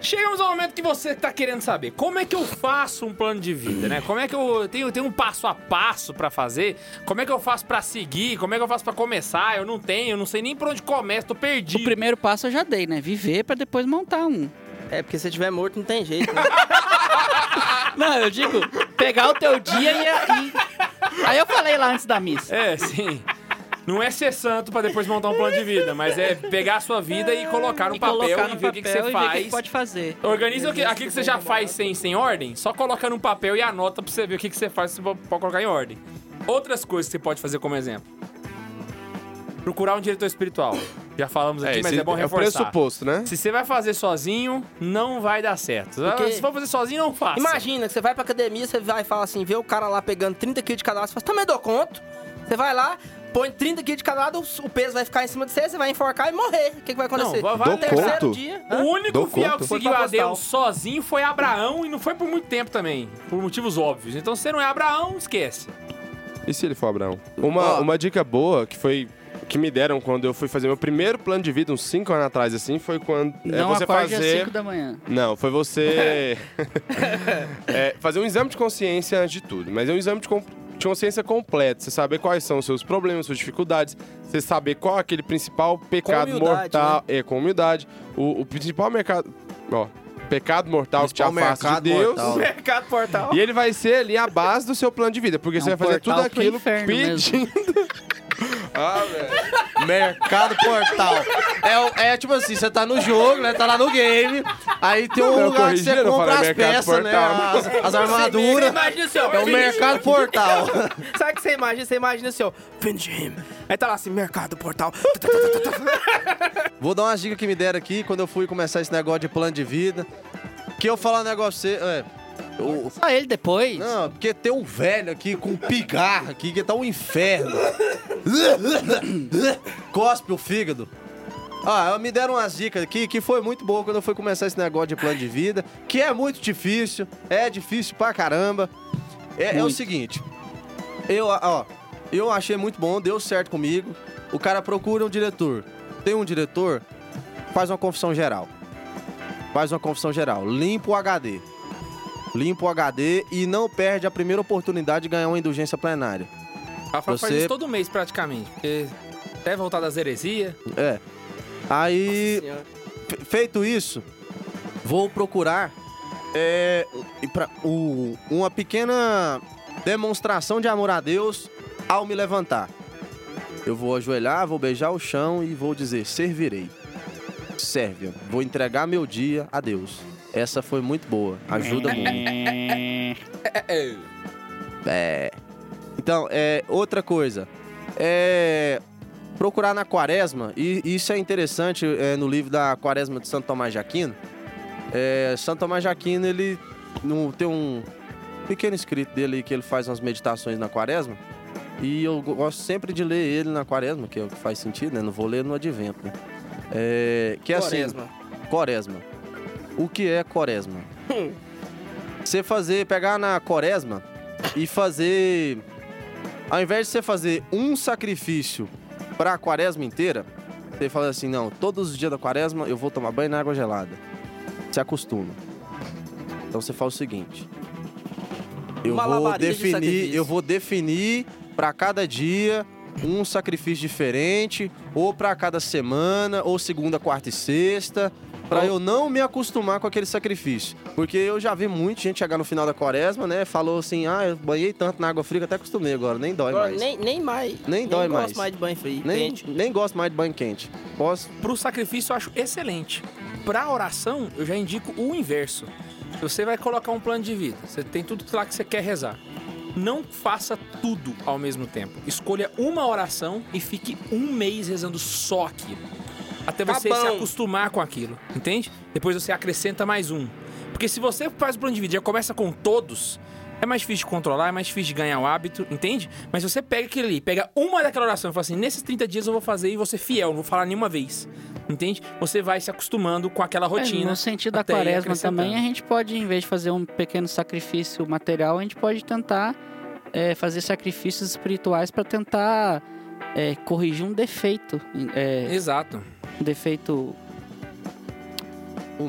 Chegamos ao momento que você tá querendo saber. Como é que eu faço um plano de vida, né? Como é que eu tenho, tenho um passo a passo pra fazer? Como é que eu faço pra seguir? Como é que eu faço pra começar? Eu não tenho, eu não sei nem por onde começa, tô O perdido. primeiro passo eu já dei, né? Viver pra depois montar um. É, porque se tiver morto não tem jeito, né? Não, eu digo, pegar o teu dia e, e... Aí eu falei lá antes da missa. É, sim. Não é ser santo pra depois montar um plano de vida, mas é pegar a sua vida e colocar no E papel colocar e no ver o que, que você e ver o que faz. que pode fazer. Organiza o que- aquilo que você já faz sem, sem ordem, só coloca no papel e anota pra você ver o que, que você faz pra pra colocar em ordem. Outras coisas que você pode fazer como exemplo. Procurar um diretor espiritual. Já falamos aqui, É, mas é bom é o reforçar. pressuposto, né? Se você vai fazer sozinho, não vai dar certo. Porque- Se for fazer sozinho, não faça. Imagina que você vai pra academia, você vai e fala assim, vê o cara lá pegando 30 quilos de cada lado, você fala, também dou conta. Você vai lá, põe 30 quilos de cada lado, o peso vai ficar em cima de você, você vai enforcar e morrer. O que, que vai acontecer? Não, vai- vai- terceiro conto? dia... O único Dou fiel conta. que seguiu a Deus sozinho foi Abraão e não foi por muito tempo também, por motivos óbvios. Então, se você não é Abraão, esquece. E se ele for Abraão? Uma, uma dica boa que foi que me deram quando eu fui fazer meu primeiro plano de vida, uns 5 anos atrás, assim, foi quando é Não você acorde às fazer. 5 da manhã. Não, foi você é, fazer um exame de consciência antes de tudo. Mas é um exame de, com- de consciência completo. Você saber quais são os seus problemas, suas dificuldades. Você saber qual é aquele principal pecado mortal. É, com humildade. O, o principal mercado. Ó, pecado mortal que te afasta de Deus. mortal. E ele vai ser ali a base do seu plano de vida. Porque É você um vai fazer tudo aquilo pedindo. Ah, velho. Mercado Portal. É, o- é tipo assim, você tá no jogo, né? Tá lá no game. Aí tem um lugar que você compra as peças, né? As, as armaduras. imagina. É o Mercado Portal. Sabe o que você imagina? Você imagina assim, ó. Finish him. Aí tá lá assim, Mercado Portal. Vou dar umas dicas que me deram aqui quando eu fui começar esse negócio de plano de vida. Que eu falar um negócio. É, o- Só ele depois. Não, porque tem um velho aqui com pigarra aqui que tá um inferno. Cospe o fígado. Ah, me deram umas dicas aqui que foi muito boa quando eu fui começar esse negócio de plano de vida, que é muito difícil, é difícil pra caramba. É, é o seguinte, eu, ó, eu achei muito bom, deu certo comigo. O cara procura um diretor. Tem um diretor, faz uma confissão geral. Faz uma confissão geral. Limpa o HD. Limpa o HD e não perde a primeira oportunidade de ganhar uma indulgência plenária. Rafael faz Você- isso todo mês, praticamente. Porque até voltar das heresias. É. Aí, fe- feito isso, vou procurar é, e pra- o- uma pequena demonstração de amor a Deus ao me levantar. Eu vou ajoelhar, vou beijar o chão e vou dizer: servirei. Serve. Vou entregar meu dia a Deus. Essa foi muito boa. Ajuda muito. É. Então, é, outra coisa. É. Procurar na quaresma, e isso é interessante é, no livro da quaresma de Santo Tomás de Aquino. É, Santo Tomás de Aquino, ele no, tem um pequeno escrito dele aí que ele faz umas meditações na quaresma. E eu go- gosto sempre de ler ele na quaresma, que é o que faz sentido, né? Não vou ler no advento, né? É, que é Quaresma. assim. Quaresma. O que é quaresma? Você fazer, pegar na quaresma e fazer. Ao invés de você fazer um sacrifício pra quaresma inteira, você fala assim: não, todos os dias da quaresma eu vou tomar banho na água gelada. Se acostuma. Então você faz o seguinte: eu vou de definir, sacrifício. eu vou definir pra cada dia um sacrifício diferente, ou pra cada semana, ou segunda, quarta e sexta, pra eu não me acostumar com aquele sacrifício. Porque eu já vi muita gente chegar no final da quaresma, né? Falou assim, ah, eu banhei tanto na água fria que até acostumei agora, nem dói Agora, mais. nem, nem mais. Nem dói gosto mais. mais de banho frio. Nem, quente. nem gosto mais de banho quente. Posso? Pro sacrifício eu acho excelente. Pra oração, eu já indico o inverso. Você vai colocar um plano de vida, você tem tudo lá que você quer rezar. Não faça tudo ao mesmo tempo. Escolha uma oração e fique um mês rezando só aquilo. Até Tá você bom. se acostumar com aquilo, entende? Depois você acrescenta mais um. Porque se você faz o plano de vida e já começa com todos, é mais difícil de controlar, é mais difícil de ganhar o hábito, entende? Mas se você pega aquilo ali, pega uma daquela oração e fala assim, nesses 30 dias eu vou fazer e vou ser fiel, não vou falar nenhuma vez. Entende? Você vai se acostumando com aquela É, rotina. no sentido da quaresma também, a gente pode, em vez de fazer um pequeno sacrifício material, a gente pode tentar é, fazer sacrifícios espirituais para tentar é, corrigir um defeito. É, Exato. um defeito.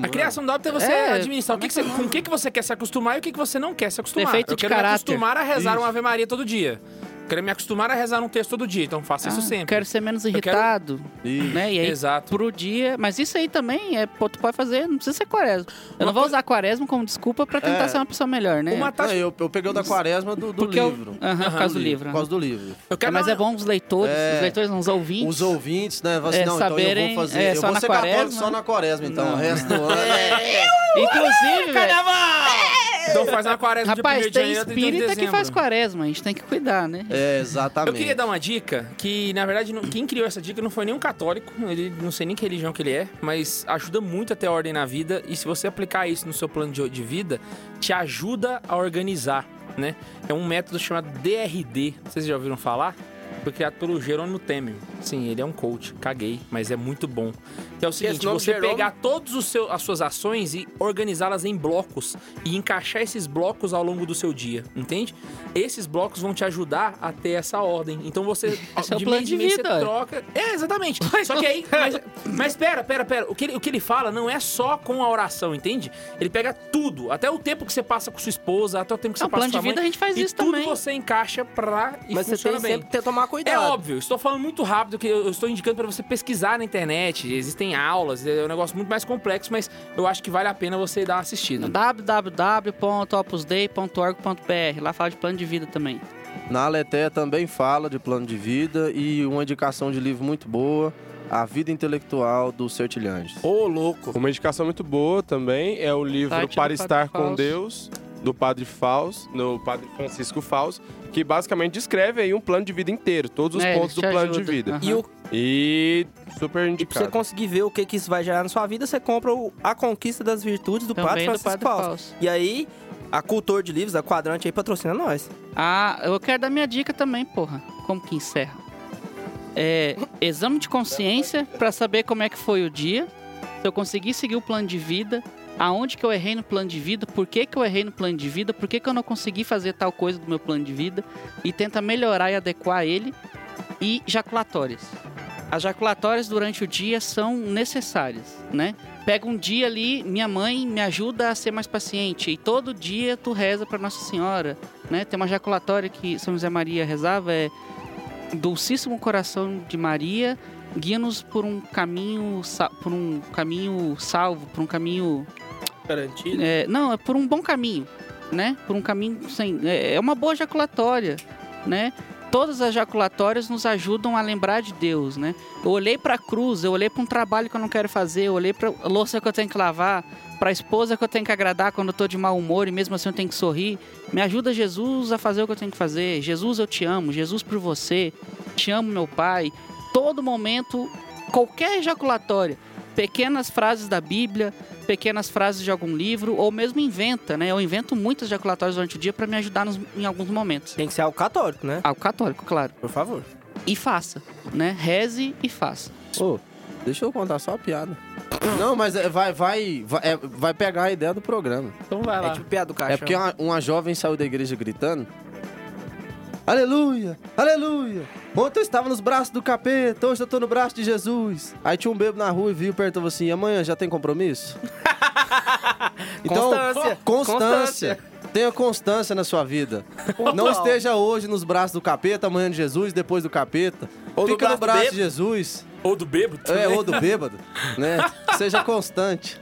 A criação do hábito é você É, administrar o que que você- com o que, que você quer se acostumar e o que, que você não quer se acostumar. Defeito eu de quero me caráter. acostumar a rezar Isso. uma Ave Maria todo dia. Quero me acostumar a rezar um texto todo dia, então faça isso Ah, sempre. Quero ser menos quero- irritado, Isso. né? E aí, Exato. pro dia. Mas isso aí também é, pô, tu pode fazer, não precisa ser quaresma. Eu não vou usar quaresma como desculpa pra tentar É. ser uma pessoa melhor, né? Uma Não, tática. eu, eu peguei o da quaresma do, do Porque eu- livro. Aham, por causa do livro. Por causa do livro. Eu É, quero mas é bom os leitores, É. os leitores, não, os ouvintes. Os ouvintes, né? Falam assim, É, não, então eu saberem, vou fazer. é, eu só vou na ser católico quaresma. só na quaresma, então. Não. O resto do ano. Inclusive, velho. Então faz uma quaresma Rapaz, de 1 de tem janeiro a 31 de espírita que faz quaresma, a gente tem que cuidar, né? É, exatamente. Eu queria dar uma dica que, na verdade, quem criou essa dica não foi nenhum católico, ele não sei nem que religião que ele é, mas ajuda muito a ter ordem na vida e se você aplicar isso no seu plano de, de vida, te ajuda a organizar, né? É um método chamado DRD, vocês já ouviram falar? Foi criado pelo Jerônimo Temer. Sim, ele é um coach, caguei, mas é muito bom. Que é o seguinte, você Jerônimo? pegar todas as suas ações e organizá-las em blocos e encaixar esses blocos ao longo do seu dia, entende? Esses blocos vão te ajudar a ter essa ordem. Então você Esse é de plano de vida, você troca. É, exatamente. Só que aí, mas, mas pera, pera, pera. O que, ele, o que ele fala não é só com a oração, entende? Ele pega tudo, até o tempo que você passa com sua esposa, até o tempo que você passa plano com sua de vida mãe, a gente faz e isso tudo também. você encaixa pra e Mas você funciona tem bem. sempre que tomar cuidado. É óbvio, estou falando muito rápido, que eu eu estou indicando para você pesquisar na internet. Existem aulas, é um negócio muito mais complexo, mas eu acho que vale a pena você dar uma assistida. www.opusdei.org.br Lá fala de plano de vida também. Na Aleteia também fala de plano de vida e uma indicação de livro muito boa, A Vida Intelectual do Sertilhanges. Ô, louco. Uma indicação muito boa também é o livro Site Para Estar com Fausto. Deus, do Padre Faus, no Padre Francisco Faus, que basicamente descreve aí um plano de vida inteiro, todos os É, pontos do plano de ajuda. vida. Aham. E, o, E super e pra você indicado. conseguir ver o que, que isso vai gerar na sua vida, você compra o A Conquista das Virtudes do Padre Também do Francisco Padre Fausto. Fausto. E aí, a Cultor de Livros, a Quadrante aí, patrocina nós. Ah, eu quero dar minha dica também, porra. Como que encerra? É, exame de consciência pra saber como é que foi o dia. Se eu conseguir seguir o plano de vida, aonde que eu errei no plano de vida, por que que eu errei no plano de vida, por que que eu não consegui fazer tal coisa do meu plano de vida e tenta melhorar e adequar ele. E jaculatórias. As jaculatórias durante o dia são necessárias, né? Pega um dia ali, minha mãe me ajuda a ser mais paciente e todo dia tu reza para Nossa Senhora, né? Tem uma jaculatória que São José Maria rezava, é Dulcíssimo Coração de Maria, guia-nos por um caminho, por um caminho salvo, por um caminho Garantido. é, não, é por um bom caminho, né? Por um caminho sem. É, é uma boa jaculatória, né? Todas as jaculatórias nos ajudam a lembrar de Deus, né? Eu olhei para a cruz, eu olhei para um trabalho que eu não quero fazer, eu olhei para a louça que eu tenho que lavar, para a esposa que eu tenho que agradar quando eu tô de mau humor e mesmo assim eu tenho que sorrir. Me ajuda Jesus a fazer o que eu tenho que fazer. Jesus, eu te amo. Jesus por você. Te amo, meu Pai. Todo momento, qualquer ejaculatória, pequenas frases da Bíblia, pequenas frases de algum livro, ou mesmo inventa, né? Eu invento muitas jaculatórias durante o dia para me ajudar nos- em alguns momentos. Tem que ser algo católico, né? Algo católico, claro. Por favor. E faça, né? Reze e faça. Ô, deixa eu contar só uma piada. Não, mas é, vai, vai, vai, é, vai pegar a ideia do programa. Então vai lá. É tipo piada do caixão. É porque uma, uma jovem saiu da igreja gritando. Aleluia! Aleluia! Ontem eu estava nos braços do capeta, hoje eu tô no braço de Jesus. Aí tinha um bebo na rua e viu, perguntou assim: amanhã já tem compromisso? Constância, Constância. Tenha constância na sua vida. Não esteja hoje nos braços do capeta, amanhã de Jesus, depois do capeta. Ou no Fica no braço do braço de. Jesus. Ou do bêbado. É, também. ou do bêbado, né? Seja constante.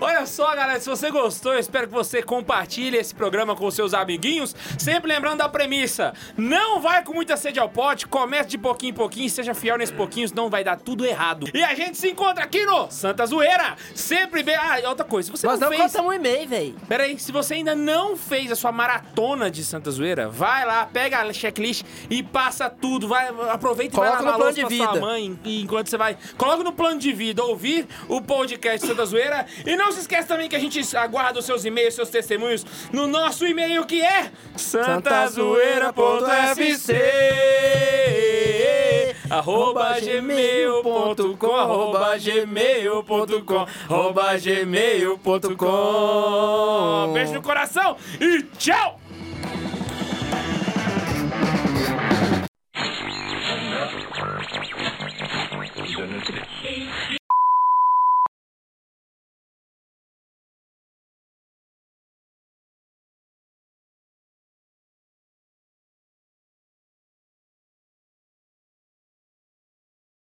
Olha só, galera, se você gostou, eu espero que você compartilhe esse programa com seus amiguinhos. Sempre lembrando da premissa: não vai com muita sede ao pote, comece de pouquinho em pouquinho, seja fiel nesse pouquinho, senão vai dar tudo errado. E a gente se encontra aqui no Santa Zoeira. Sempre bem. Ah, outra coisa, se você Nós não não fez. contamos um e-mail, velho. Pera aí, se você ainda não fez a sua maratona de Santa Zoeira, vai lá, pega a checklist e passa tudo. Vai, aproveita e vai Coloca lavar no a plano louça de pra sua mãe e enquanto você vai. Coloca no plano de vida, ouvir o podcast Santa Zoeira. E não se esqueça também que a gente aguarda os seus e-mails, seus testemunhos no nosso e-mail que é santazoeira.fc arroba gmail.com arroba gmail.com arroba gmail.com Beijo no coração e tchau!